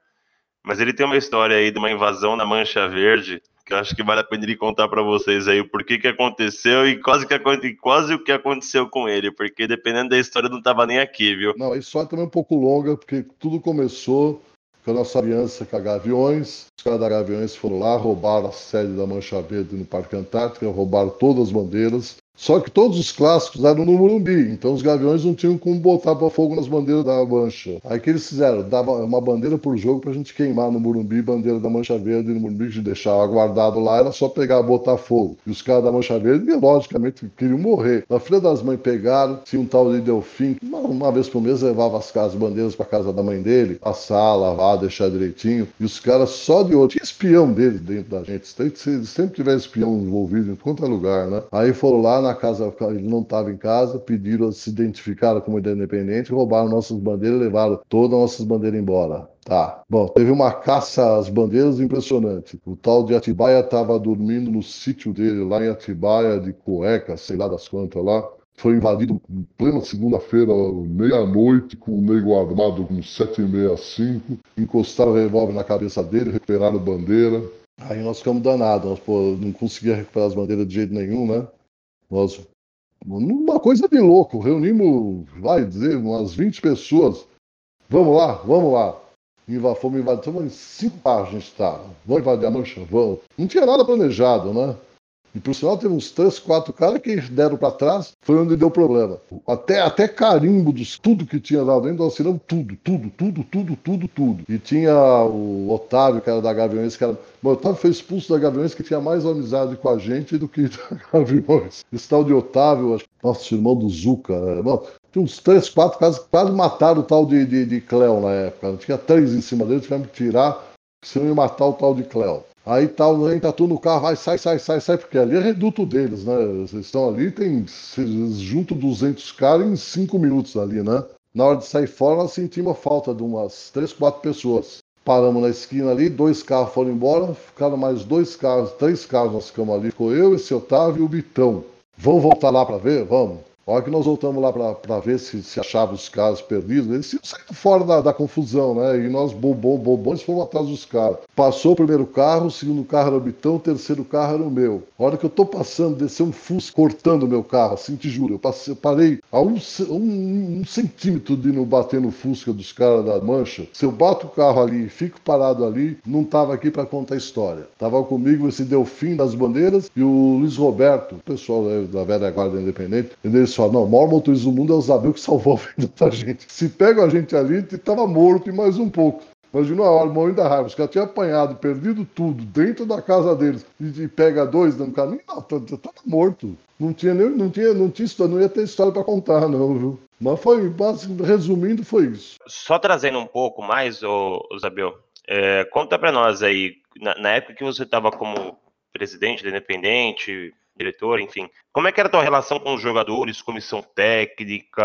Mas ele tem uma história aí de uma invasão na Mancha Verde que eu acho que vale a pena ele contar para vocês aí o porquê que aconteceu e quase, que, quase o que aconteceu com ele, porque dependendo da história não tava nem aqui, viu? Não, a história também é um pouco longa, porque tudo começou com a nossa aliança com a Gaviões. Os caras da Gaviões foram lá, roubaram a sede da Mancha Verde no Parque Antártica, roubaram todas as bandeiras, só que todos os clássicos eram no Morumbi, então os Gaviões não tinham como botar para fogo nas bandeiras da Mancha. Aí que eles fizeram? Dava uma bandeira por jogo para a gente queimar no Morumbi, bandeira da Mancha Verde no Morumbi, de deixar guardado lá, era só pegar, botar fogo. E os caras da Mancha Verde, logicamente, queriam morrer. Na filha das mães pegaram, tinha um tal de Delfim, uma, uma vez por mês levava as, as bandeiras para casa da mãe dele, passar, lavar, deixar direitinho. E os caras só de outro. Tinha espião deles dentro da gente. Sempre, sempre tiver espião envolvido em qualquer lugar, né? Aí foram lá na casa, ele não estava em casa, pediram, se identificaram como independente, roubaram nossas bandeiras levaram todas as nossas bandeiras embora. Tá. Bom, teve uma caça às bandeiras impressionante. O tal de Atibaia estava dormindo no sítio dele, lá em Atibaia, de cueca, sei lá das quantas lá. Foi invadido em plena segunda-feira, meia-noite, com o nego armado com sete e meia, cinco. Encostaram o revólver na cabeça dele, recuperaram bandeira. Aí nós ficamos danados, nós pô, não conseguia recuperar as bandeiras de jeito nenhum, né? Nós, uma coisa de louco, reunimos, vai dizer, umas 20 pessoas. Vamos lá, vamos lá. Inva, fomos invadir, estamos em cinco gente está. Vamos invadir a mancha? Vamos. Não tinha nada planejado, né? E por sinal teve uns três, quatro caras que deram para trás, foi onde deu problema. Até, até carimbo dos tudo que tinha lá dentro, nós assinamos tudo, tudo, tudo, tudo, tudo, tudo. E tinha o Otávio, que era da Gaviões, que era. O Otávio foi expulso da Gaviões, que tinha mais amizade com a gente do que da Gaviões. Esse tal de Otávio, nosso irmão do Zuca, né? tinha uns três, quatro casos quase mataram o tal de, de, de Cleo na época. Tinha três em cima dele, tivemos que tirar, senão ia matar o tal de Cleo. Aí tá, tá tudo no carro, vai, sai, sai, sai, sai, porque ali é reduto deles, né? Eles estão ali, tem junto 200 caras em 5 minutos ali, né? Na hora de sair fora, nós sentimos a falta de umas 3, 4 pessoas. Paramos na esquina ali, dois carros foram embora, ficaram mais dois carros, três carros nós ficamos ali. Ficou eu, esse Otávio e o Bitão. Vamos voltar lá para ver? Vamos. A hora que nós voltamos lá para ver se, se achava os caras perdidos, eles tinham saído fora da, da, confusão, né? E nós, bobão, bobões, fomos atrás dos caras. Passou o primeiro carro, o segundo carro era o Bitão, o terceiro carro era o meu. A hora que eu tô passando, desceu um fusco cortando o meu carro, assim, te juro. Eu, passei, eu parei a um, um, um, centímetro de não bater no fusca dos caras da mancha. Se eu bato o carro ali e fico parado ali, não tava aqui para contar a história. Tava comigo esse Delfim das Bandeiras e o Luiz Roberto, o pessoal né, da velha guarda independente. Eles fala, não, o maior motorista do mundo é o Zabel que salvou a vida da gente. Se pega a gente ali, tava morto e mais um pouco. Imagina a hora, morrendo da raiva. Os caras tinham apanhado, perdido tudo, dentro da casa deles, e, e pega dois no caminho, não, tava tá, tá morto. Não tinha nem, não tinha, não tinha história, não ia ter história para contar, não, viu? Mas foi, resumindo, foi isso. Só trazendo um pouco mais, ô, ô Zabel, é, conta para nós aí, na, na época que você estava como presidente da Independente, diretor, enfim. Como é que era a tua relação com os jogadores, comissão técnica,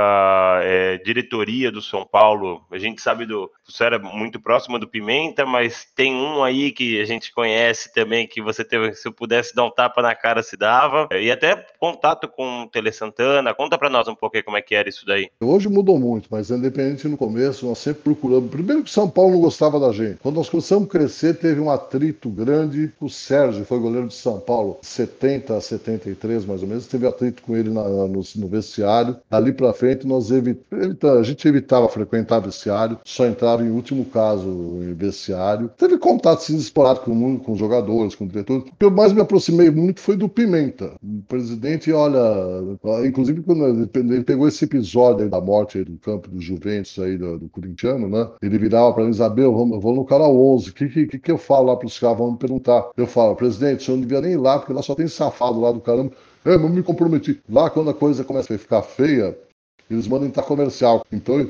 é, diretoria do São Paulo? A gente sabe do. Você era muito próximo do Pimenta, mas tem um aí que a gente conhece também, que você teve, se eu pudesse dar um tapa na cara, se dava. E até contato com o Tele Santana. Conta para nós um pouco como é que era isso daí. Hoje mudou muito, mas independente no começo, nós sempre procuramos. Primeiro que São Paulo gostava da gente. Quando nós começamos a crescer, teve um atrito grande. O Sérgio foi goleiro de São Paulo, 70 a 73 mais ou menos vezes teve atrito com ele na, no, no, vestiário. Dali para frente, nós evita, a gente evitava frequentar vestiário, só entrava em último caso em vestiário. Teve contato assim, esporádico com, com jogadores, com diretores. O que eu mais me aproximei muito foi do Pimenta. O presidente, olha, inclusive quando ele pegou esse episódio da morte do campo do Juventus aí do, do corintiano, né? Ele virava para mim, Isabel, eu vou no canal 11, o que, que, que eu falo lá para os caras? Vão me perguntar. Eu falo, presidente, o senhor não devia nem ir lá, porque lá só tem safado lá do caramba. É, não me comprometi. Lá, quando a coisa começa a ficar feia, eles mandam entrar comercial. Então,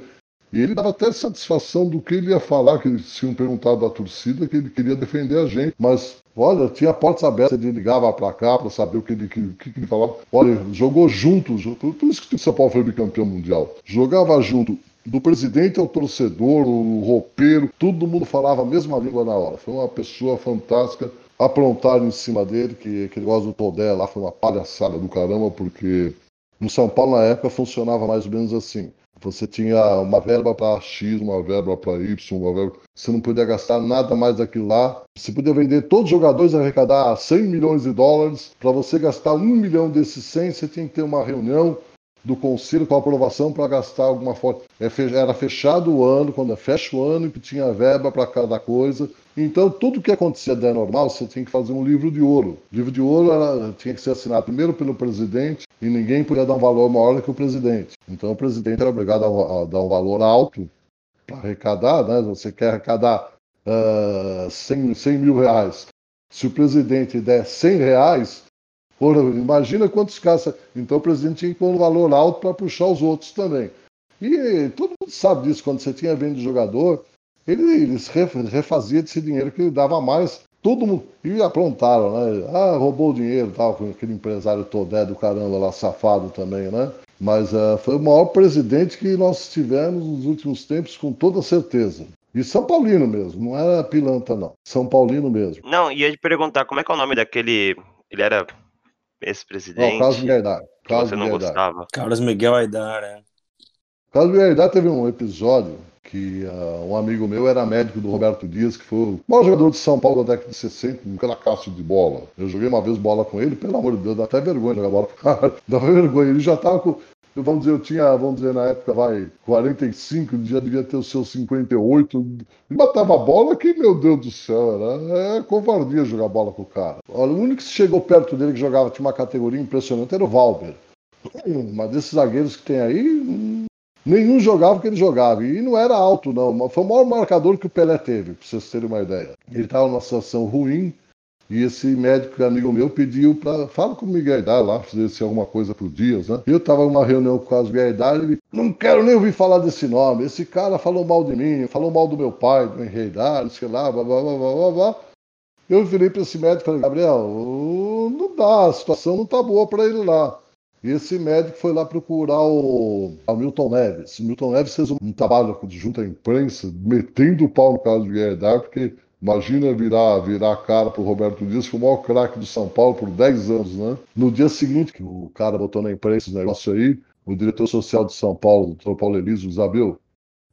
e ele dava até satisfação do que ele ia falar, que eles tinham perguntado da torcida, que ele queria defender a gente. Mas, olha, tinha portas abertas, ele ligava para cá para saber o que ele, que, que ele falava. Olha, jogou junto, por isso que o São Paulo foi bicampeão mundial. Jogava junto do presidente ao torcedor, o roupeiro, todo mundo falava a mesma língua na hora. Foi uma pessoa fantástica. Aprontaram em cima dele, que aquele negócio do Todé lá foi uma palhaçada do caramba, porque no São Paulo na época funcionava mais ou menos assim. Você tinha uma verba para X, uma verba para Y, uma verba. Você não podia gastar nada mais daquilo lá. Você podia vender todos os jogadores e arrecadar 100 milhões de dólares. Para você gastar um milhão desses 100, você tinha que ter uma reunião do conselho com aprovação para gastar alguma forma. É era fechado o ano, quando é fecha o ano, que tinha verba para cada coisa. Então, tudo que acontecia da normal, você tinha que fazer um livro de ouro. O livro de ouro era, tinha que ser assinado primeiro pelo presidente e ninguém podia dar um valor maior que o presidente. Então, o presidente era obrigado a, a dar um valor alto para arrecadar, né? Você quer arrecadar uh, 100, 100 mil reais. Se o presidente der 100 reais, imagina quantos caras. Então o presidente tinha que pôr um valor alto para puxar os outros também. E todo mundo sabe disso, quando você tinha venda de jogador, ele, eles refazia desse dinheiro que ele dava mais. Todo mundo. E aprontaram, né? Ah, roubou o dinheiro tal, com aquele empresário Todé do caramba lá, safado também, né? Mas uh, foi o maior presidente que nós tivemos nos últimos tempos, com toda certeza. E São Paulino mesmo, não era pilantra, não. São Paulino mesmo. Não, ia te perguntar, como é que é o nome daquele. Ele era ex-presidente. Carlos Miguel. Carlos você não Miguel gostava. Carlos Miguel Aidar, é. Carlos Miguel Aidar teve um episódio que uh, um amigo meu era médico do Roberto Dias, que foi o maior jogador de São Paulo da década de 60, um cracaço de bola. Eu joguei uma vez bola com ele, pelo amor de Deus, dá até vergonha jogar bola com o cara. Dá vergonha. Ele já tava com vamos dizer, eu tinha, vamos dizer, na época, vai, 45, já devia ter os seus 58. E matava a bola que, meu Deus do céu, era é covardia jogar bola com o cara. Olha, o único que chegou perto dele que jogava, tinha uma categoria impressionante, era o Valber. Mas desses zagueiros que tem aí, nenhum jogava o que ele jogava. E não era alto, não. Foi o maior marcador que o Pelé teve, para vocês terem uma ideia. Ele estava numa situação ruim, e esse médico amigo meu pediu para. Fala com o Miguel Idar lá, fazer alguma coisa pro Dias, né? Eu tava numa reunião com o Miguel Idar e. Não quero nem ouvir falar desse nome. Esse cara falou mal de mim, falou mal do meu pai, do Henrique Idar, sei lá, blá blá blá blá blá. Eu virei para esse médico e falei, Gabriel, não dá, a situação não tá boa para ele lá. E esse médico foi lá procurar o, o Milton Neves. O Milton Neves fez um trabalho junto à imprensa, metendo o pau no caso de Guerra porque Imagina virar, virar a cara pro Roberto Dias, que foi o maior craque do São Paulo por 10 anos, né? No dia seguinte, que o cara botou na imprensa esse negócio aí, o diretor social de São Paulo, o doutor Paulo Elísio, Isabel,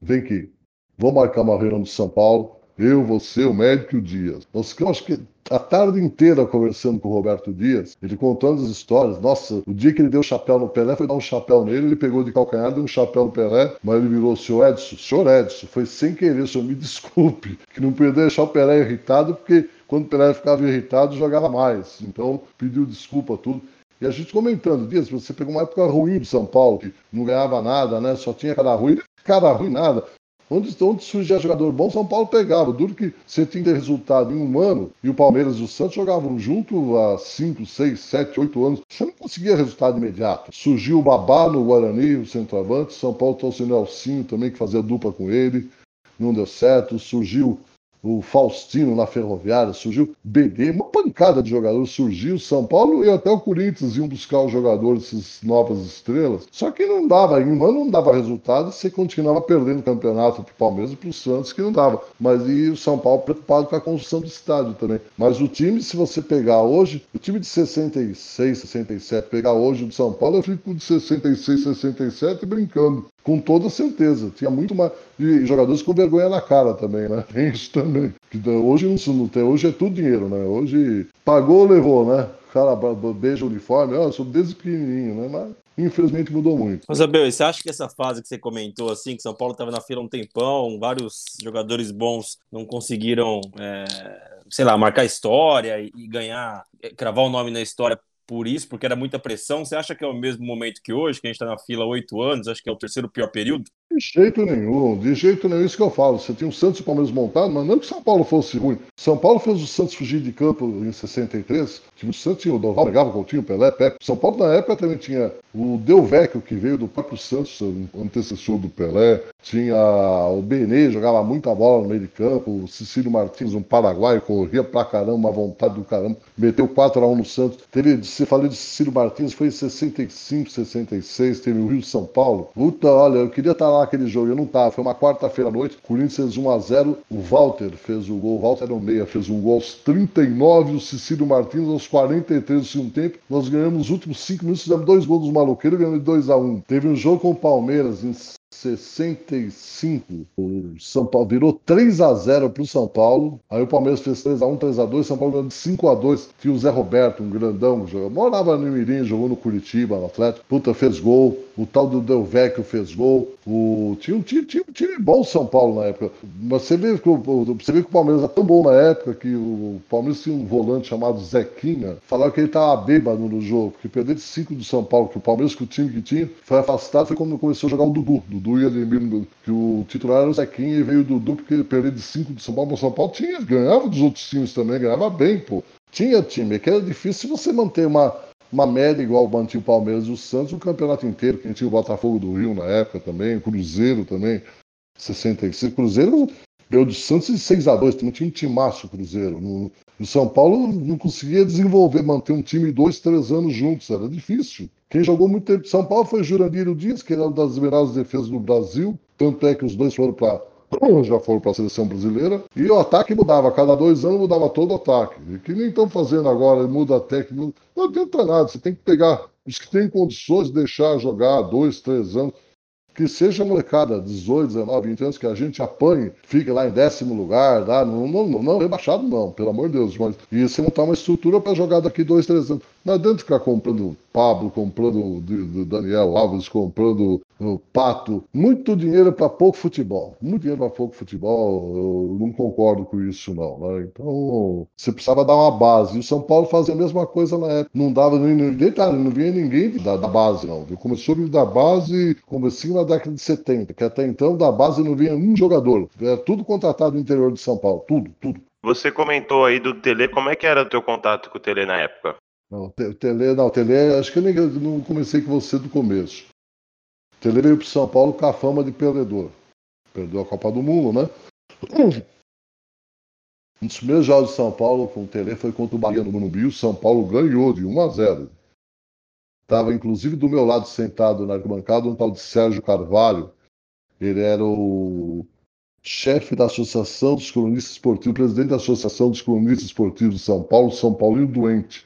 vem aqui, vamos marcar uma reunião de São Paulo, eu, você, o médico e o Dias. Nós ficamos, que, a tarde inteira conversando com o Roberto Dias, ele contando as histórias. Nossa, o dia que ele deu o chapéu no Pelé, foi dar um chapéu nele, ele pegou de calcanhar, deu um chapéu no Pelé, mas ele virou senhor Edson, senhor Edson, foi sem querer, senhor me desculpe, que não podia deixar o Pelé irritado, porque quando o Pelé ficava irritado, jogava mais. Então, pediu desculpa, tudo. E a gente comentando, Dias, você pegou uma época ruim do São Paulo, que não ganhava nada, né? Só tinha cara ruim. Cara ruim nada. Onde, onde surgia jogador bom, São Paulo pegava. Duro que você tinha resultado em um ano e o Palmeiras e o Santos jogavam junto há 5, 6, 7, 8 anos. Você não conseguia resultado imediato. Surgiu o Babá no Guarani, o centroavante. São Paulo trouxe o Nelsinho também, que fazia dupla com ele. Não deu certo. Surgiu o Faustino na Ferroviária, surgiu BD, uma pancada de jogadores surgiu, São Paulo e até o Corinthians iam buscar os jogadores, essas novas estrelas. Só que não dava, em um ano não dava resultado, você continuava perdendo o campeonato para o Palmeiras e para o Santos, que não dava. Mas e o São Paulo preocupado com a construção do estádio também. Mas o time, se você pegar hoje, o time de 66, 67, pegar hoje o de São Paulo, eu fico de 66, 67 brincando. Com toda certeza. Tinha muito mais. E jogadores com vergonha na cara também, né? Tem isso também. Hoje não tem, hoje é tudo dinheiro, né? Hoje pagou, levou, né? O cara beija o uniforme, eu sou desde pequenininho, né? Mas infelizmente mudou muito. Mas, Abel, você acha que essa fase que você comentou, assim, que São Paulo estava na fila um tempão, vários jogadores bons não conseguiram, é, sei lá, marcar história e, ganhar, cravar o nome na história por isso, porque era muita pressão. Você acha que é o mesmo momento que hoje, que a gente está na fila há oito anos, acho que é o terceiro pior período? De jeito nenhum, de jeito nenhum, isso que eu falo. Você tinha o Santos e o Palmeiras montado, mas não que São Paulo fosse ruim. São Paulo fez o Santos fugir de campo em 63. O Santos tinha o Doval, pegava Coutinho, Pelé, Pepe. São Paulo na época também tinha o Del Vecchio, que veio do próprio Santos, antecessor do Pelé. Tinha o Benê, jogava muita bola no meio de campo. O Cecílio Martins, um paraguaio, corria pra caramba, uma vontade do caramba. Meteu 4x1 no Santos. Teve, você falou de Cecílio Martins, foi em 65, 66. Teve o Rio São Paulo. Puta, olha, eu queria estar lá aquele jogo, eu não tava. Foi uma quarta-feira à noite, Corinthians 1x0. O Walter fez o gol, o Walter era o meia, fez um gol aos 39, o Cecílio Martins aos 43 do segundo tempo. Nós ganhamos os últimos 5 minutos, fizemos dois gols dos maloqueiros, ganhamos 2x1. Teve um jogo com o Palmeiras em 65. O São Paulo virou 3 a 0 pro São Paulo. Aí o Palmeiras fez 3 a 1, 3 a 2, São Paulo ganhou de 5 a 2. Tinha o Zé Roberto, um grandão, jogava, morava no Mirim, jogou no Curitiba, no Atlético. Puta, fez gol. O tal do Del Vecchio fez gol. O tinha um time, tinha, tinha bom São Paulo na época. Mas você vê, que o, você vê que o Palmeiras era tão bom na época que o Palmeiras tinha um volante chamado Zequinha. Falaram que ele tava bêbado no jogo, porque perdeu de 5 do São Paulo, que o Palmeiras, com o time que tinha, foi afastado. Foi quando começou a jogar o Dudu. Dudu e Ademir, que o titular era o Zequinha e veio o Dudu porque ele perdeu de 5 do São Paulo. Mas São Paulo tinha, ganhava dos outros times também, ganhava bem, pô. Tinha time, é que era difícil você manter uma, uma média igual o Palmeiras e o Santos o campeonato inteiro, que tinha o Botafogo do Rio na época também, o Cruzeiro também, 65. Cruzeiro deu de Santos de 6 a 2 não tinha um timaço Cruzeiro. No, o São Paulo não conseguia desenvolver, manter um time dois, três anos juntos, era difícil. Quem jogou muito tempo de São Paulo foi Jurandir Dias, que era uma das melhores defesas do Brasil. Tanto é que os dois foram para já foram para a seleção brasileira. E o ataque mudava, cada dois anos mudava todo o ataque. E que nem estão fazendo agora, muda a técnica. Não adianta nada, você tem que pegar os que têm condições de deixar jogar dois, três anos que seja molecada, 18, 19, 20 anos, que a gente apanhe, fique lá em décimo lugar, tá? não, não, não, não rebaixado não, pelo amor de Deus, mas e se montar uma estrutura para jogar daqui dois, três anos. Não adianta ficar comprando Pablo, comprando Daniel Alves, comprando o Pato. Muito dinheiro para pouco futebol. Muito dinheiro para pouco futebol. Eu não concordo com isso, não. Né? Então, você precisava dar uma base. E o São Paulo fazia a mesma coisa na época. Não dava detalhe, não vinha ninguém da, da base, não. Começou a vir da base, comecinho na década de 70, que até então da base não vinha um jogador. Era tudo contratado no interior de São Paulo. Tudo, tudo. Você comentou aí do Tele, como é que era o teu contato com o Tele na época? Não, Tele, não, Tele, acho que eu nem, não comecei com você do começo. Tele veio para São Paulo com a fama de perdedor. Perdeu a Copa do Mundo, né? Um dos primeiros jogos de São Paulo com o Tele foi contra o Bahia no Morumbi. O São Paulo ganhou de 1 a 0. Estava inclusive do meu lado sentado na arquibancada um tal de Sérgio Carvalho. Ele era o chefe da Associação dos Colunistas Esportivos, presidente da Associação dos Colunistas Esportivos de São Paulo, São Paulinho doente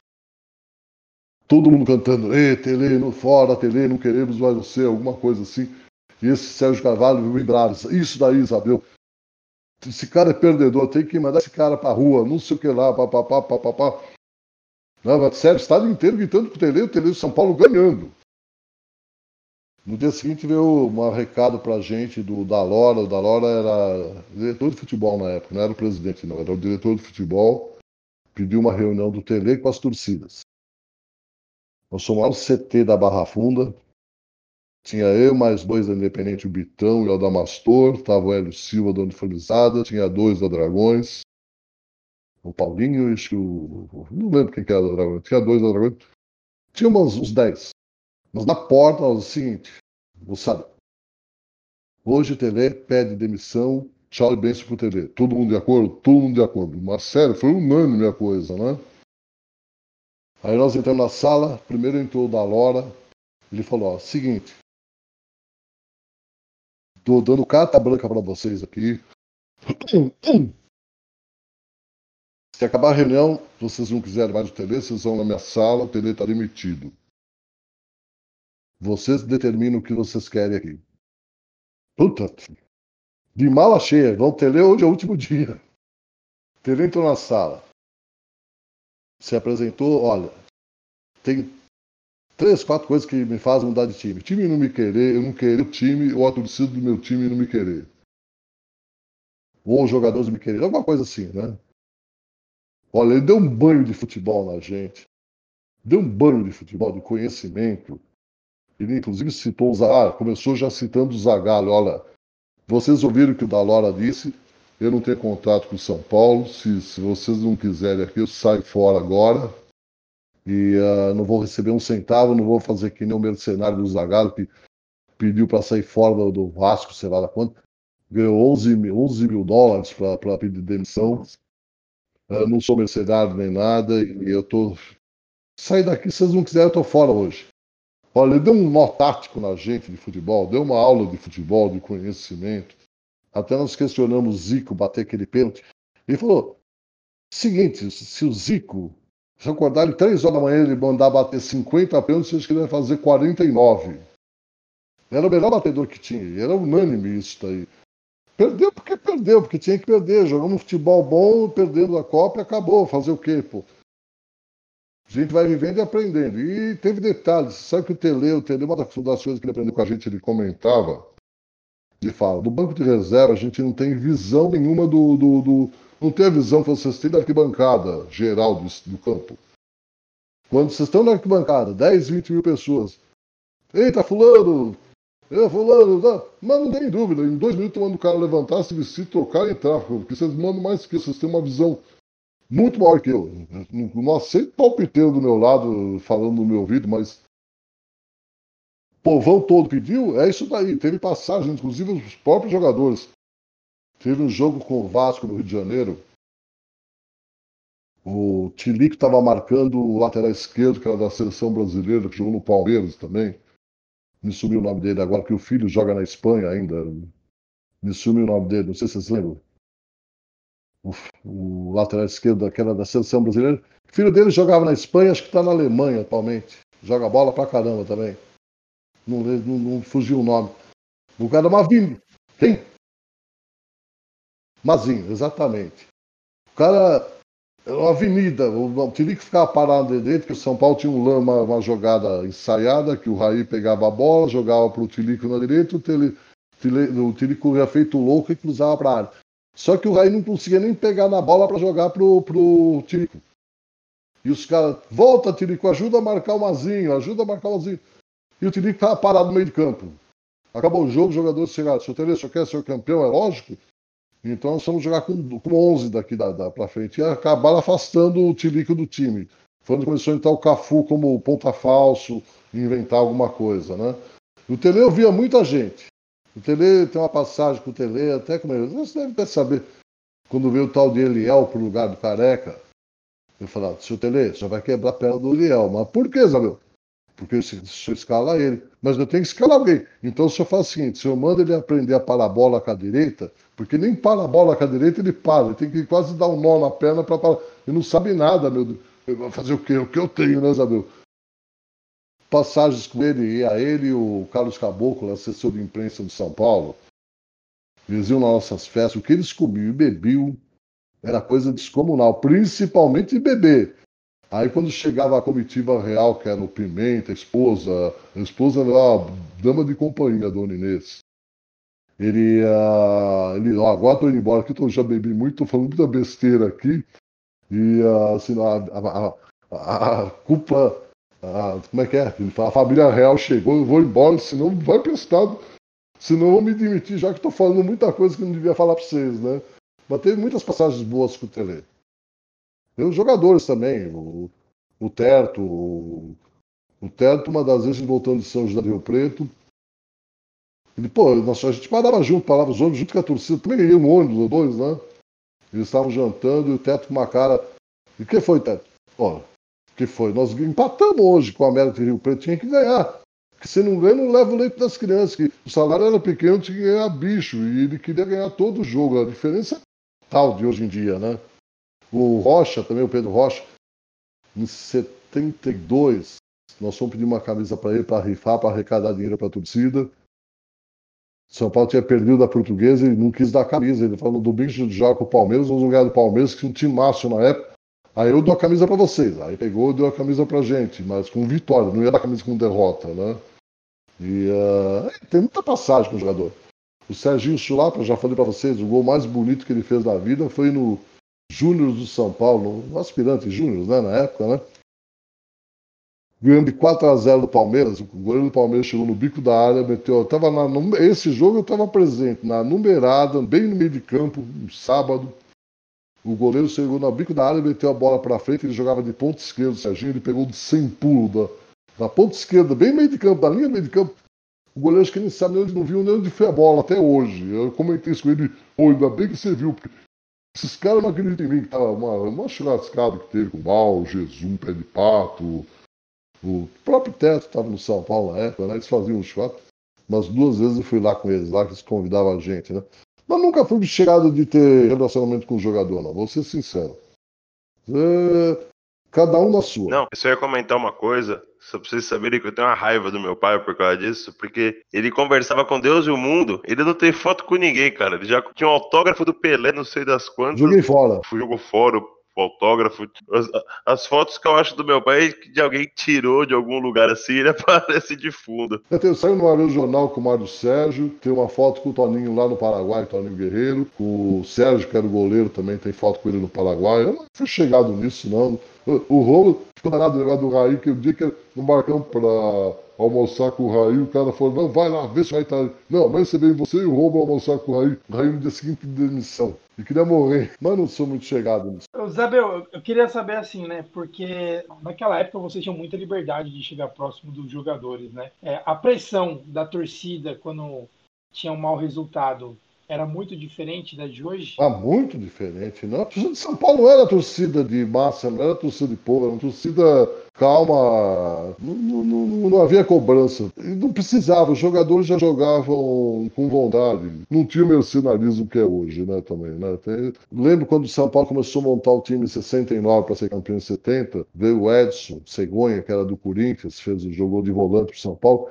todo mundo cantando, Ei, Tele, no fora, Tele, não queremos mais você, alguma coisa assim. E esse Sérgio Carvalho vibrava, isso daí, Isabel. Esse cara é perdedor, tem que mandar esse cara pra rua, não sei o que lá, papapá, papapá. Não, mas Sérgio, estado inteiro gritando pro Tele, o Tele de São Paulo ganhando. No dia seguinte veio um recado pra gente do Dalora, o Dalora era diretor de futebol na época, não era o presidente não, era o diretor de futebol, pediu uma reunião do Tele com as torcidas. Nós somos lá no CT da Barra Funda. Tinha eu, mais dois da Independente, o Bitão e o Adamastor. Tava o Hélio Silva da Uniformizada. Tinha dois da Dragões. O Paulinho e o. Não lembro quem que era da Dragões. Tinha dois da Dragões. Tinha uns, uns dez. Mas na porta, nós, o seguinte, moçada. Hoje o Tele pede demissão. Tchau e benção pro Tele. Todo mundo de acordo? Todo mundo de acordo. Mas sério, foi unânime a coisa, né? Aí nós entramos na sala, primeiro entrou o da Lora, ele falou, ó, seguinte, tô dando carta branca para vocês aqui. Se acabar a reunião, vocês não quiserem mais o Tele, vocês vão na minha sala, o Tele está demitido. Vocês determinam o que vocês querem aqui. Puta, de mala cheia. Vão ter hoje é o último dia. Tele entrou na sala. Se apresentou, olha, tem três, quatro coisas que me fazem mudar de time. Time não me querer, eu não querer o time, ou a torcida do meu time não me querer. Ou os jogadores me querer, alguma coisa assim, né? Olha, ele deu um banho de futebol na gente. Deu um banho de futebol, de conhecimento. Ele, inclusive, citou o Zagallo, começou já citando o Zagallo. Olha, vocês ouviram o que o Dalora disse, eu não tenho contrato com o São Paulo. Se, se vocês não quiserem aqui, eu saio fora agora. E uh, não vou receber um centavo, não vou fazer que nem o mercenário do Zagallo que pediu para sair fora do Vasco, sei lá da quanto. Ganhou 11 mil, 11 mil dólares para pedir demissão. Uh, não sou mercenário nem nada. E eu tô. Sair daqui, se vocês não quiserem, eu tô fora hoje. Olha, ele deu um nó tático na gente de futebol, deu uma aula de futebol, de conhecimento. Até nós questionamos o Zico bater aquele pênalti. Ele falou: seguinte, se o Zico, se acordar em 3 horas da manhã ele mandar bater 50 pênaltis, acho que ele vai fazer 49. Era o melhor batedor que tinha, era unânime isso daí. Perdeu porque perdeu, porque tinha que perder. Jogando um futebol bom, perdendo a Copa e acabou. Fazer o quê, pô? A gente vai vivendo e aprendendo. E teve detalhes. Sabe que o Tele, o Tele, uma das coisas que ele aprendeu com a gente, ele comentava de fala. Do banco de reserva, a gente não tem visão nenhuma do. do, do não tem a visão que vocês têm da arquibancada geral do, do campo. Quando vocês estão na arquibancada, 10, 20 mil pessoas. Eita, fulano! É, fulano, não. mas não tem dúvida, em dois minutos manda o cara levantar, se vestir, trocar e entrar. Porque vocês mandam mais que vocês têm uma visão muito maior que eu. Não aceito palpiteiro do meu lado falando no meu ouvido, mas povão todo pediu, é isso daí. Teve passagem, inclusive os próprios jogadores. Teve um jogo com o Vasco no Rio de Janeiro. O Tilico estava marcando o lateral esquerdo, que era da seleção brasileira, que jogou no Palmeiras também. Me sumiu o nome dele agora, que o filho joga na Espanha ainda. Me sumiu o nome dele, não sei se vocês lembram. O, o lateral esquerdo, que era da seleção brasileira. O filho dele jogava na Espanha, acho que está na Alemanha atualmente. Joga bola pra caramba também. Não, não, não fugiu o nome. O cara é uma avenida. Quem? Mazinho, exatamente. O cara é uma avenida. O Tirico ficava parado dentro, porque o São Paulo tinha um, uma, uma jogada ensaiada, que o Raí pegava a bola, jogava para o Tirico na direita, o, o Tirico ia feito louco e cruzava para a área. Só que o Raí não conseguia nem pegar na bola para jogar pro, pro Tirico. E os caras, volta, Tirico, ajuda a marcar o Mazinho, ajuda a marcar o Mazinho e o Tinico estava parado no meio de campo. Acabou o jogo, os jogadores chegaram. Se o Tereza quer ser campeão, é lógico. Então nós vamos jogar com, com 11 daqui da, da para frente. E acabaram afastando o Tilico do time. Foi onde começou a entrar o Cafu como ponta falso, inventar alguma coisa, né? O Tele eu via muita gente. O Tele tem uma passagem com o Tele, até como ele. Você deve até saber. Quando veio o tal de Eliel pro lugar do Careca, eu falava, seu Tele, você vai quebrar a perna do Eliel. Mas por que, Zabel? Porque se, se eu escalar ele, mas eu tenho que escalar alguém. Então, se eu faço o seguinte, se eu mando ele aprender a parar a bola com a direita, porque nem para a bola com a direita ele para, ele tem que quase dar um nó na perna para parar. Ele não sabe nada, meu Deus. Eu vou fazer o quê? O que eu tenho, né, Isabel? Passagens com ele, e a ele o Carlos Caboclo, assessor de imprensa de São Paulo, eles iam nas nossas festas, o que eles comiam e bebiam era coisa descomunal, principalmente beber. Aí quando chegava a comitiva real, que era o Pimenta, a esposa, a esposa era a dama de companhia, Dona Inês. Ele, uh, ele ó, agora estou indo embora aqui, tô, já bebi muito, tô falando muita besteira aqui. E uh, assim, a, a, a, culpa, como é que é? A família real chegou, eu vou embora, senão vai prestado, senão eu vou me demitir, já que estou falando muita coisa que não devia falar para vocês, né? Mas teve muitas passagens boas com o Tele. Os jogadores também, o, o Teto, o, o Teto, uma das vezes voltando de São José do Rio Preto. Ele, pô, nós, a gente parava junto, parava os ônibus junto com a torcida, também ia no ônibus, dois, né? Eles estavam jantando e o Teto com uma cara. E que foi, Teto? Ó, que foi? Nós empatamos hoje com a América de Rio Preto, tinha que ganhar. Porque se não ganha, não leva o leite das crianças. Que o salário era pequeno, tinha que ganhar bicho. E ele queria ganhar todo o jogo. A diferença é tal de hoje em dia, né? O Rocha, também o Pedro Rocha, em 72, nós fomos pedir uma camisa para ele para rifar, para arrecadar dinheiro para a torcida. São Paulo tinha perdido da portuguesa e não quis dar camisa. Ele falou: domingo de jogar com o Palmeiras, vamos jogar do Palmeiras, que tinha um time máximo na época. Aí eu dou a camisa para vocês. Aí pegou e deu a camisa pra gente, mas com vitória, não ia dar camisa com derrota, né? E uh, tem muita passagem com o jogador. O Serginho Chulapa, já falei para vocês, o gol mais bonito que ele fez na vida foi no Júnior do São Paulo, no aspirante Júnior, né, na época, né? Ganhando de 4 a 0 do Palmeiras, o goleiro do Palmeiras chegou no bico da área, meteu. Eu tava na, esse jogo eu estava presente, na numerada, bem no meio de campo, no sábado. O goleiro chegou no bico da área, meteu a bola para frente, ele jogava de ponta esquerda, o Serginho, ele pegou de sem pulo da, da ponta esquerda, bem no meio de campo, da linha do meio de campo. O goleiro acho que nem sabe, não viu nem onde foi a bola até hoje. Eu comentei isso com ele, pô, ainda bem que você viu, porque esses caras não acreditam em mim, que tava uma, uma churrascada que teve com o Mal, Jesus, Pé de Pato, o próprio Teto estava no São Paulo na época, né? Eles faziam um churrasco. Mas duas vezes eu fui lá com eles, lá que eles convidavam a gente, né? Mas nunca fui chegado de ter relacionamento com o jogador, não. Vou ser sincero. É... Cada um na sua. Não, eu só ia comentar uma coisa. Só pra vocês saberem que eu tenho uma raiva do meu pai por causa disso, porque ele conversava com Deus e o mundo, ele não tem foto com ninguém, cara. Ele já tinha um autógrafo do Pelé, não sei das quantas. Joguei fora. Jogou fora, autógrafo. As, as, fotos que eu acho do meu pai de alguém tirou de algum lugar assim, ele aparece de fundo. Eu tenho, saiu no Jornal com o Mário Sérgio, tem uma foto com o Toninho lá no Paraguai, Toninho Guerreiro, com o Sérgio, que era o goleiro, também tem foto com ele no Paraguai. Eu não fui chegado nisso, não. O Rolo ficou danado do do Raí, que o dia que no Marcão pra almoçar com o Raí, o cara falou, não, vai lá, vê se vai estar. Não, mas você vem você e o Rolo almoçar com o Raí. O Raí no dia seguinte de demissão. E queria morrer. Mas não sou muito chegado nisso. Isabel, eu queria saber assim, né? Porque naquela época vocês tinham muita liberdade de chegar próximo dos jogadores, né? É, a pressão da torcida quando tinha um mau resultado era muito diferente da de hoje? Ah, muito diferente. Não? A torcida de São Paulo era torcida de massa, não era torcida de povo, era torcida calma, não, não, não, havia cobrança. E não precisava, os jogadores já jogavam com vontade. Não tinha o mercenarismo que é hoje, né, também, né? Tem... Lembro quando o São Paulo começou a montar o time em 69 para ser campeão em 70, veio o Edson Cegonha, que era do Corinthians, fez, jogou de volante para São Paulo.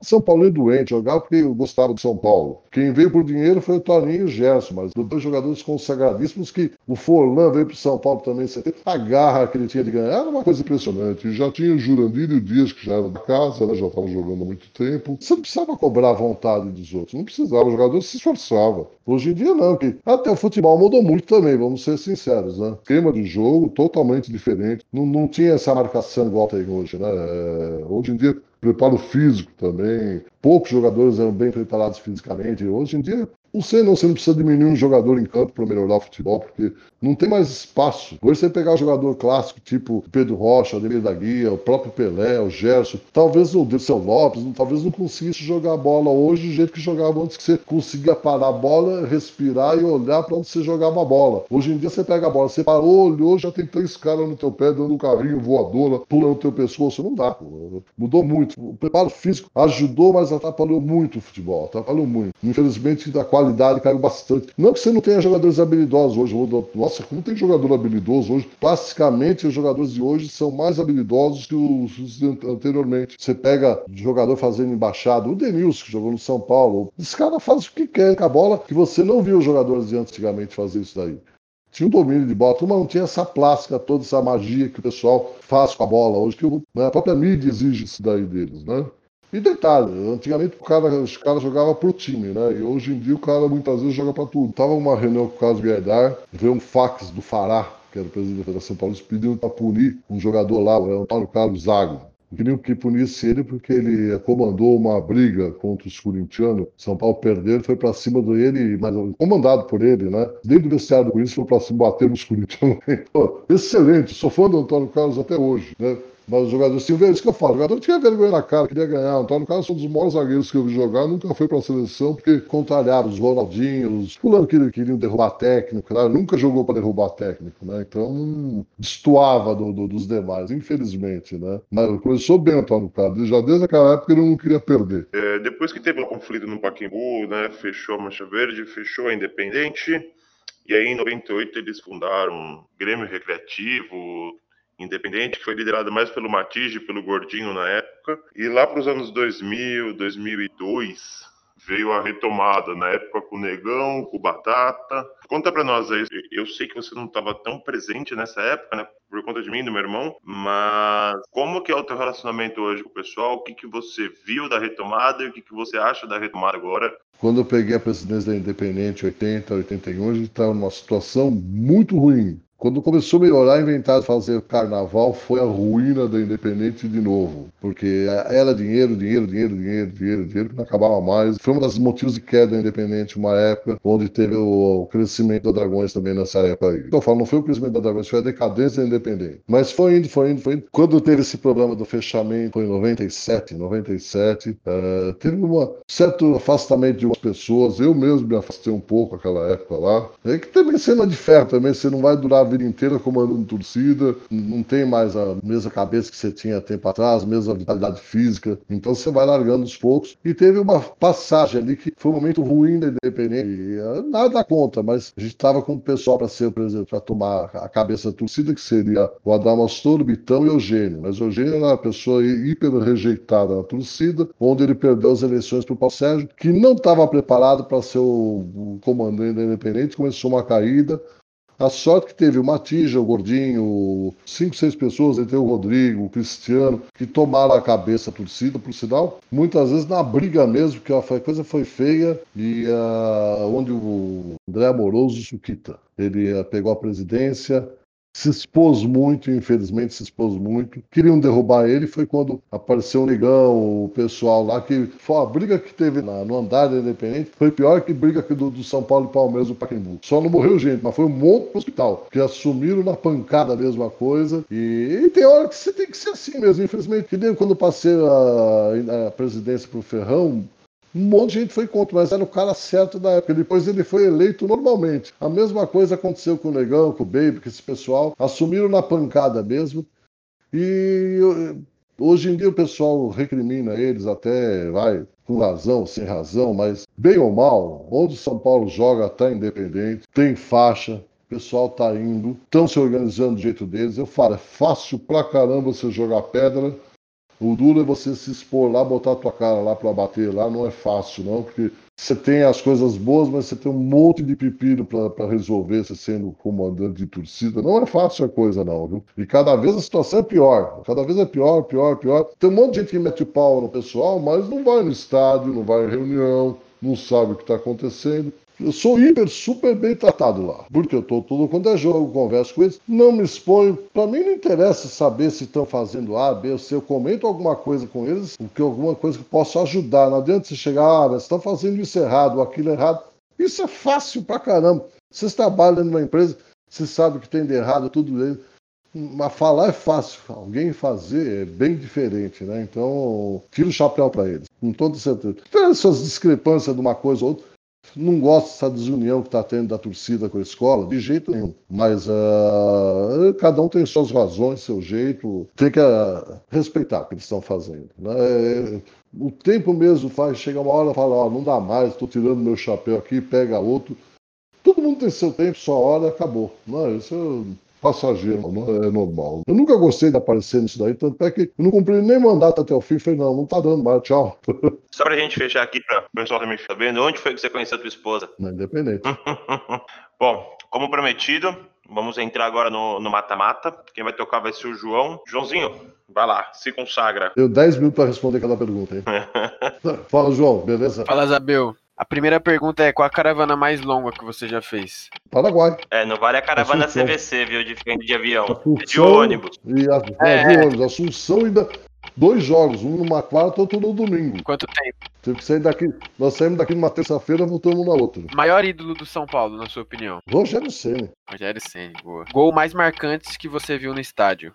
São Paulo é doente, jogava porque eu gostava de São Paulo. Quem veio por dinheiro foi o Toninho e o Gerson, mas dois jogadores consagradíssimos que o Forlan veio para São Paulo também em 70. A garra que ele tinha de ganhar era uma coisa impressionante. Já tinha o Jurandir e o Dias, que já era da casa, né, já estavam jogando há muito tempo. Você não precisava cobrar a vontade dos outros, não precisava. O jogador se esforçava. Hoje em dia não, que até o futebol mudou muito também, vamos ser sinceros, né? Esquema de jogo totalmente diferente. Não, não tinha essa marcação igual tem hoje, né? É, hoje em dia preparo físico também. Poucos jogadores eram bem preparados fisicamente. Hoje em dia, não sei não, você não precisa diminuir um jogador em campo para melhorar o futebol, porque não tem mais espaço. Hoje você pegar um jogador clássico, tipo Pedro Rocha, Ademir da Guia, o próprio Pelé, o Gerson, talvez o Dirceu Lopes, talvez não conseguisse jogar a bola hoje do jeito que jogava antes, que você conseguia parar a bola, respirar e olhar para onde você jogava a bola. Hoje em dia você pega a bola, você parou, olhou, já tem três caras no teu pé, dando um carrinho voadora, pulando no teu pescoço. Não dá, pô. Mudou muito. O preparo físico ajudou, mas atrapalhou muito o futebol, atrapalhou muito. Infelizmente, da qualidade caiu bastante. Não que você não tenha jogadores habilidosos hoje. Nossa, como tem jogador habilidoso hoje? Basicamente, os jogadores de hoje são mais habilidosos que os anteriormente. Você pega jogador fazendo embaixada, o Denilson, que jogou no São Paulo. Esse cara faz o que quer com a bola, que você não viu os jogadores de antigamente fazer isso daí tinha um domínio de bola, mas não tinha essa plástica, toda essa magia que o pessoal faz com a bola hoje, que né, a própria mídia exige isso daí deles, né? E detalhe, antigamente o cara, os caras jogavam pro time, né? E hoje em dia o cara muitas vezes joga para tudo. Tava uma reunião com o Carlos Guedar, veio um fax do Fará, que era o presidente da Federação Paulista, pedindo para punir um jogador lá, o Antônio Carlos Zago. Queriam que punisse ele porque ele comandou uma briga contra os corintianos. São Paulo perdeu, foi para cima dele, mas comandado por ele, né? Desde o vestiário do Corinthians foi para cima bater nos corintianos. Excelente, sou fã do Antônio Carlos até hoje, né? Mas os jogadores tinham vergonha, isso que eu falo, o jogador tinha vergonha na cara, queria ganhar. Então, no caso, um dos maiores zagueiros que eu vi jogar, nunca foi para a seleção, porque contrariava os Ronaldinhos, os fulano que queriam derrubar técnico, né? nunca jogou para derrubar técnico, né? Então, destoava do, do, dos demais, infelizmente, né? Mas começou bem o Antônio Carlos, já desde aquela época ele não queria perder. É, depois que teve um conflito no Paquimbu, né? Fechou a Mancha Verde, fechou a Independente. E aí, em 98, eles fundaram um Grêmio Recreativo, independente, que foi liderado mais pelo Matige pelo Gordinho na época. E lá para os anos 2000, 2002, veio a retomada, na época com o Negão, com o Batata. Conta pra nós aí, eu sei que você não estava tão presente nessa época, né, por conta de mim, do meu irmão, mas como que é o teu relacionamento hoje com o pessoal? O que, que você viu da retomada e o que, que você acha da retomada agora? Quando eu peguei a presidência da Independente, 80, 81, a gente estava numa situação muito ruim. Quando começou a melhorar, inventar de fazer carnaval, foi a ruína da Independente de novo. Porque era dinheiro, dinheiro, dinheiro, dinheiro, dinheiro, dinheiro, que não acabava mais. Foi um dos motivos de queda da Independente, uma época onde teve o, crescimento da Dragões também nessa época aí. Então, eu falo, não foi o crescimento da Dragões, foi a decadência da Independente. Mas foi indo, foi indo, foi indo. Quando teve esse problema do fechamento, foi em 97, 97, uh, teve um certo afastamento de umas pessoas. Eu mesmo me afastei um pouco naquela época lá. É que também cena de ferro, também você não vai durar vida inteira comandando torcida, não tem mais a mesma cabeça que você tinha tempo atrás, mesma vitalidade física. Então você vai largando aos poucos. E teve uma passagem ali que foi um momento ruim da Independente. E, eh, nada conta, mas a gente estava com o pessoal para ser, por exemplo, para tomar a cabeça da torcida, que seria o Adamastor, Bitão e Eugênio. Mas Eugênio era uma pessoa hiper rejeitada na torcida, onde ele perdeu as eleições para o Paulo Sérgio, que não estava preparado para ser o comandante da Independente, começou uma caída. A sorte que teve o Matija, o Gordinho, cinco, seis pessoas, entre o Rodrigo, o Cristiano, que tomaram a cabeça torcida, por sinal, muitas vezes na briga mesmo, que a coisa foi feia, e uh, onde o André Amoroso Suquita. Ele uh, pegou a presidência, se expôs muito, infelizmente se expôs muito. Queriam derrubar ele, foi quando apareceu o Negão, o pessoal lá, que foi a briga que teve na, no andar da Independente, foi pior que briga do, do São Paulo e Palmeiras do Pacaembu. Só não morreu gente, mas foi um monte no hospital, que assumiram na pancada a mesma coisa. E, e, tem hora que você tem que ser assim mesmo, infelizmente. Que nem quando passei a, a presidência pro Ferrão, um monte de gente foi contra, mas era o cara certo da época. Depois ele foi eleito normalmente. A mesma coisa aconteceu com o Negão, com o Baby, com esse pessoal. Assumiram na pancada mesmo. E hoje em dia o pessoal recrimina eles até, vai, com razão, sem razão, mas bem ou mal, onde São Paulo joga tá independente, tem faixa, o pessoal tá indo, estão se organizando do jeito deles. Eu falo, é fácil pra caramba você jogar pedra o duro é você se expor lá, botar a tua cara lá para bater lá, não é fácil, não, porque você tem as coisas boas, mas você tem um monte de pepino para resolver, você sendo comandante de torcida. Não é fácil a coisa, não, viu? E cada vez a situação é pior. Cada vez é pior, pior, pior. Tem um monte de gente que mete pau no pessoal, mas não vai no estádio, não vai em reunião, não sabe o que está acontecendo. Eu sou hiper, super bem tratado lá. Porque eu tô tudo quando é jogo, converso com eles, não me exponho. Para mim não interessa saber se estão fazendo A, B ou C. Eu comento alguma coisa com eles, porque alguma coisa que possa ajudar. Não adianta você chegar, ah, mas estão fazendo isso errado, aquilo errado. Isso é fácil pra caramba. Vocês trabalham numa empresa, você sabe que tem de errado, tudo bem. Mas falar é fácil, alguém fazer é bem diferente, né? Então, tira o chapéu para eles, com toda certeza. Tem essas discrepâncias de uma coisa ou outra, não gosto dessa desunião que está tendo da torcida com a escola, de jeito nenhum. Mas uh, cada um tem suas razões, seu jeito. Tem que uh, respeitar o que eles estão fazendo. Né? O tempo mesmo faz, chega uma hora e fala, ó, não dá mais, estou tirando meu chapéu aqui, pega outro. Todo mundo tem seu tempo, sua hora, acabou. Não, isso passageiro, não é normal. Eu nunca gostei de aparecer nisso daí, tanto é que eu não cumpri nem mandato até o fim. Falei, não, não tá dando mais, tchau. Só pra gente fechar aqui, pra o pessoal também ficar vendo, onde foi que você conheceu a tua esposa? Na Independente. Bom, como prometido, vamos entrar agora no mata-mata. Quem vai tocar vai ser o João. Joãozinho, vai lá, se consagra. Deu 10 minutos pra responder cada pergunta, hein? Fala, João, beleza? Fala, Zabel. A primeira pergunta é: qual a caravana mais longa que você já fez? Paraguai. É, não vale a caravana Assunção. CVC, viu? De, de avião. Assunção é de ônibus. E a, é, é. de ônibus. Assunção ainda. Dois jogos, um numa quarta, outro no domingo. Quanto tempo? Tive que sair daqui. Nós saímos daqui numa terça-feira, voltamos na outra. Maior ídolo do São Paulo, na sua opinião? Rogério Senna. Rogério Senna, boa. Gol mais marcantes que você viu no estádio?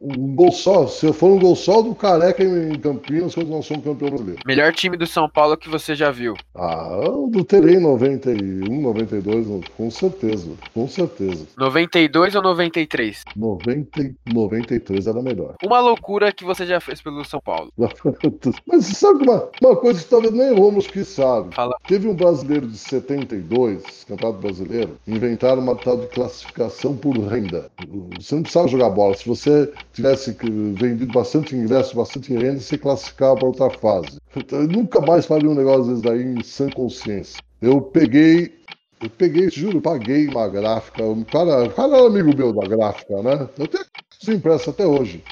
Um gol só, se for um gol só do Careca em Campinas, quando nós somos campeão brasileiro. Melhor time do São Paulo que você já viu? Ah, do Terei 91, 92, com certeza, com certeza. 92 ou 93? 90, 93 era melhor. Uma loucura que você já fez fez pelo São Paulo. Mas sabe uma, uma coisa que talvez nem o Romulo que sabe? Fala. Teve um brasileiro de 72, campeonato brasileiro, inventaram uma tal de classificação por renda. Você não precisava jogar bola. Se você tivesse vendido bastante ingresso, bastante renda, você classificava para outra fase. Então, eu nunca mais faria um negócio desses daí em sã consciência. Eu peguei eu peguei, juro, paguei uma gráfica. O cara, o cara era amigo meu da gráfica, né? Eu tenho isso impresso até hoje.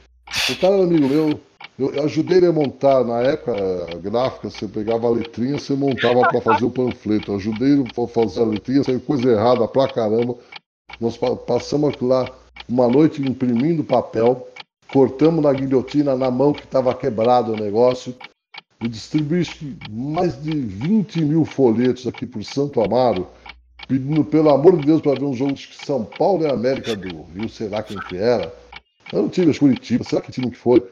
O cara era amigo meu. Eu ajudei ele a montar, na época, gráfica, você pegava a letrinha, você montava para fazer o panfleto. Eu ajudei ele a fazer a letrinha, saiu coisa errada pra caramba. Nós passamos lá uma noite imprimindo papel, cortamos na guilhotina na mão que estava quebrado o negócio, e distribuí mais de 20 mil folhetos aqui por Santo Amaro pedindo pelo amor de Deus para ver um jogo de São Paulo e América do Rio, sei lá quem que era. Eu não tive as Curitiba, será que time que foi?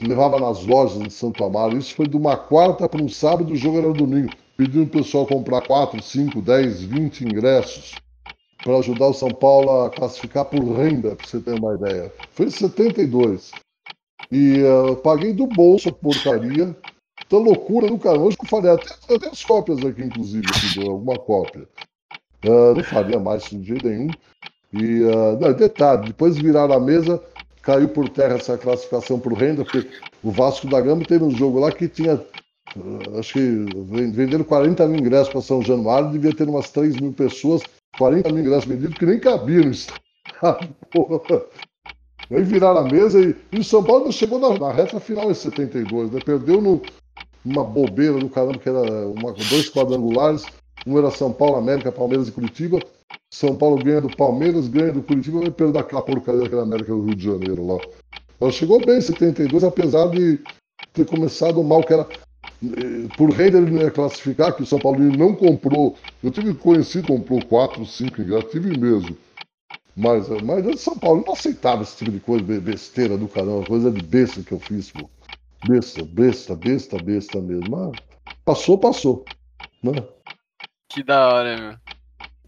Levava nas lojas de Santo Amaro. Isso foi de uma quarta para um sábado, o jogo era domingo. Pedindo o pessoal comprar 4, 5, 10, 20 ingressos para ajudar o São Paulo a classificar por renda, para você ter uma ideia. Foi em 72. E uh, paguei do bolso a porcaria. Então, loucura do caramba. Hoje que eu falei, até, as cópias aqui, inclusive, alguma cópia. Uh, não faria mais de jeito nenhum. E, uh, não, detalhe, depois viraram a mesa, caiu por terra essa classificação por renda, porque o Vasco da Gama teve um jogo lá que tinha, uh, acho que venderam 40 mil ingressos para São Januário, devia ter umas 3 mil pessoas, 40 mil ingressos vendidos, que nem cabia no estado. Aí viraram a mesa e, e o São Paulo chegou na, na reta final em 72, né? Perdeu no, uma bobeira do caramba, que era uma, dois quadrangulares. Um era São Paulo, América, Palmeiras e Curitiba. São Paulo ganha do Palmeiras, ganha do Curitiba, vai perder aquela porcaria daquela América do Rio de Janeiro lá. Ela chegou bem em 72, apesar de ter começado mal, que era. Eh, por renda ele não ia classificar, que o São Paulo não comprou. Eu tive conhecido, comprou 4, 5 ingressos, tive mesmo. Mas, mas o São Paulo não aceitava esse tipo de coisa, besteira do caramba, coisa de besta que eu fiz, pô. Besta, besta, besta, besta mesmo. Mas passou, passou. Né? Que da hora, meu.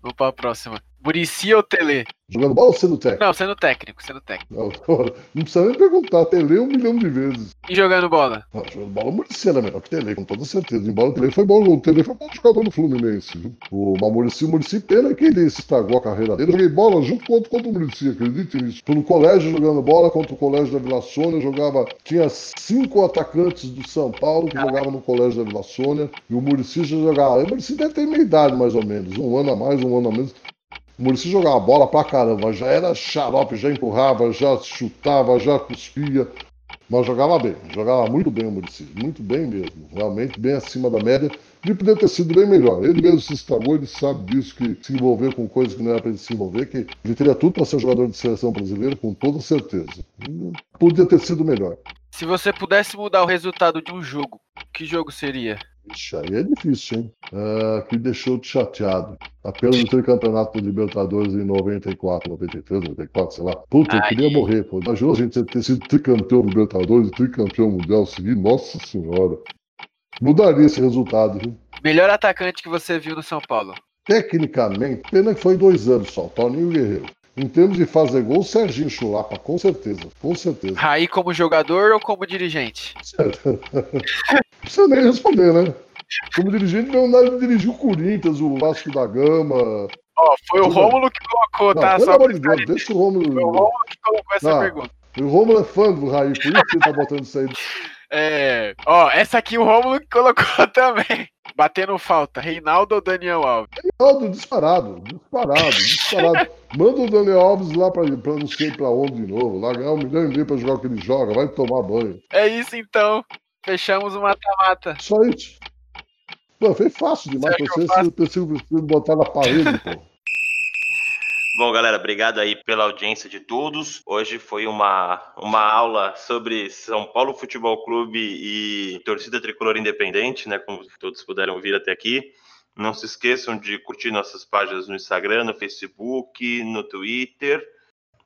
Vamos pra próxima. Murici ou Tele? Jogando bola ou sendo técnico? Não, sendo técnico, sendo técnico. Não, não precisa nem perguntar, Tele um milhão de vezes. E jogando bola? Ah, jogando bola, Murici era melhor que Tele, com toda certeza. Embora o Tele foi bom, o Tele foi bom jogador no Fluminense. Viu? O Murici, o Murici, pena que ele estragou a carreira dele. Eu joguei bola junto contra, contra o Murici, acredite nisso. Tô no colégio jogando bola contra o colégio da Vila Sônia, jogava. Tinha cinco atacantes do São Paulo que jogavam no colégio da Vila Sônia, e o Murici já jogava. O Murici deve ter minha idade, mais ou menos. Um ano a mais, um ano a menos. O Murici jogava bola pra caramba, já era xarope, já empurrava, já chutava, já cuspia, mas jogava bem, jogava muito bem o Murici, muito bem mesmo, realmente bem acima da média. Ele poderia ter sido bem melhor. Ele mesmo se estragou, ele sabe disso, que se envolver com coisas que não era para ele se envolver, que ele teria tudo para ser jogador de seleção brasileira, com toda certeza. Podia ter sido melhor. Se você pudesse mudar o resultado de um jogo, que jogo seria? Ixi, aí é difícil, hein? Uh, que deixou te chateado. Apenas o tricampeonato do Libertadores em 94, 93, 94, sei lá. Puta, eu queria morrer, pô. Imaginou a gente ter sido tricampeão do Libertadores e tricampeão mundial seguido? Nossa Senhora. Mudaria esse resultado, viu? Melhor atacante que você viu no São Paulo? Tecnicamente, pena que foi dois anos só, Toninho Guerreiro. Em termos de fazer gol, Serginho Chulapa, com certeza, com certeza. Raí como jogador ou como dirigente? Precisa nem responder, né? Como dirigente, não dá dirigir o Corinthians, o Vasco da Gama. Ó, oh, foi o Rômulo que colocou, não, tá? Pelo amor de Deus, deixa o Rômulo. Foi o Rômulo que colocou essa não, pergunta. O Rômulo é fã do Raí, por isso que ele tá botando isso aí. É, ó, essa aqui o Rômulo que colocou também. Batendo falta, Reinaldo ou Daniel Alves? Reinaldo, disparado, disparado, disparado. Manda o Daniel Alves lá pra, pra não sei pra onde de novo, lá ganhar um milhão e meio pra jogar o que ele joga, vai tomar banho. É isso então, fechamos o mata-mata. Só isso. Pô, foi fácil demais pra você, precisa botar na parede, pô. Bom, galera, obrigado aí pela audiência de todos. Hoje foi uma, uma aula sobre São Paulo Futebol Clube e torcida tricolor independente, né? Como todos puderam ouvir até aqui. Não se esqueçam de curtir nossas páginas no Instagram, no Facebook, no Twitter.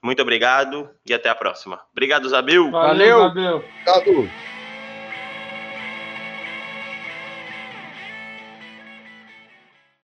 Muito obrigado e até a próxima. Obrigado, Zabil. Valeu, Valeu. Zabel. Obrigado.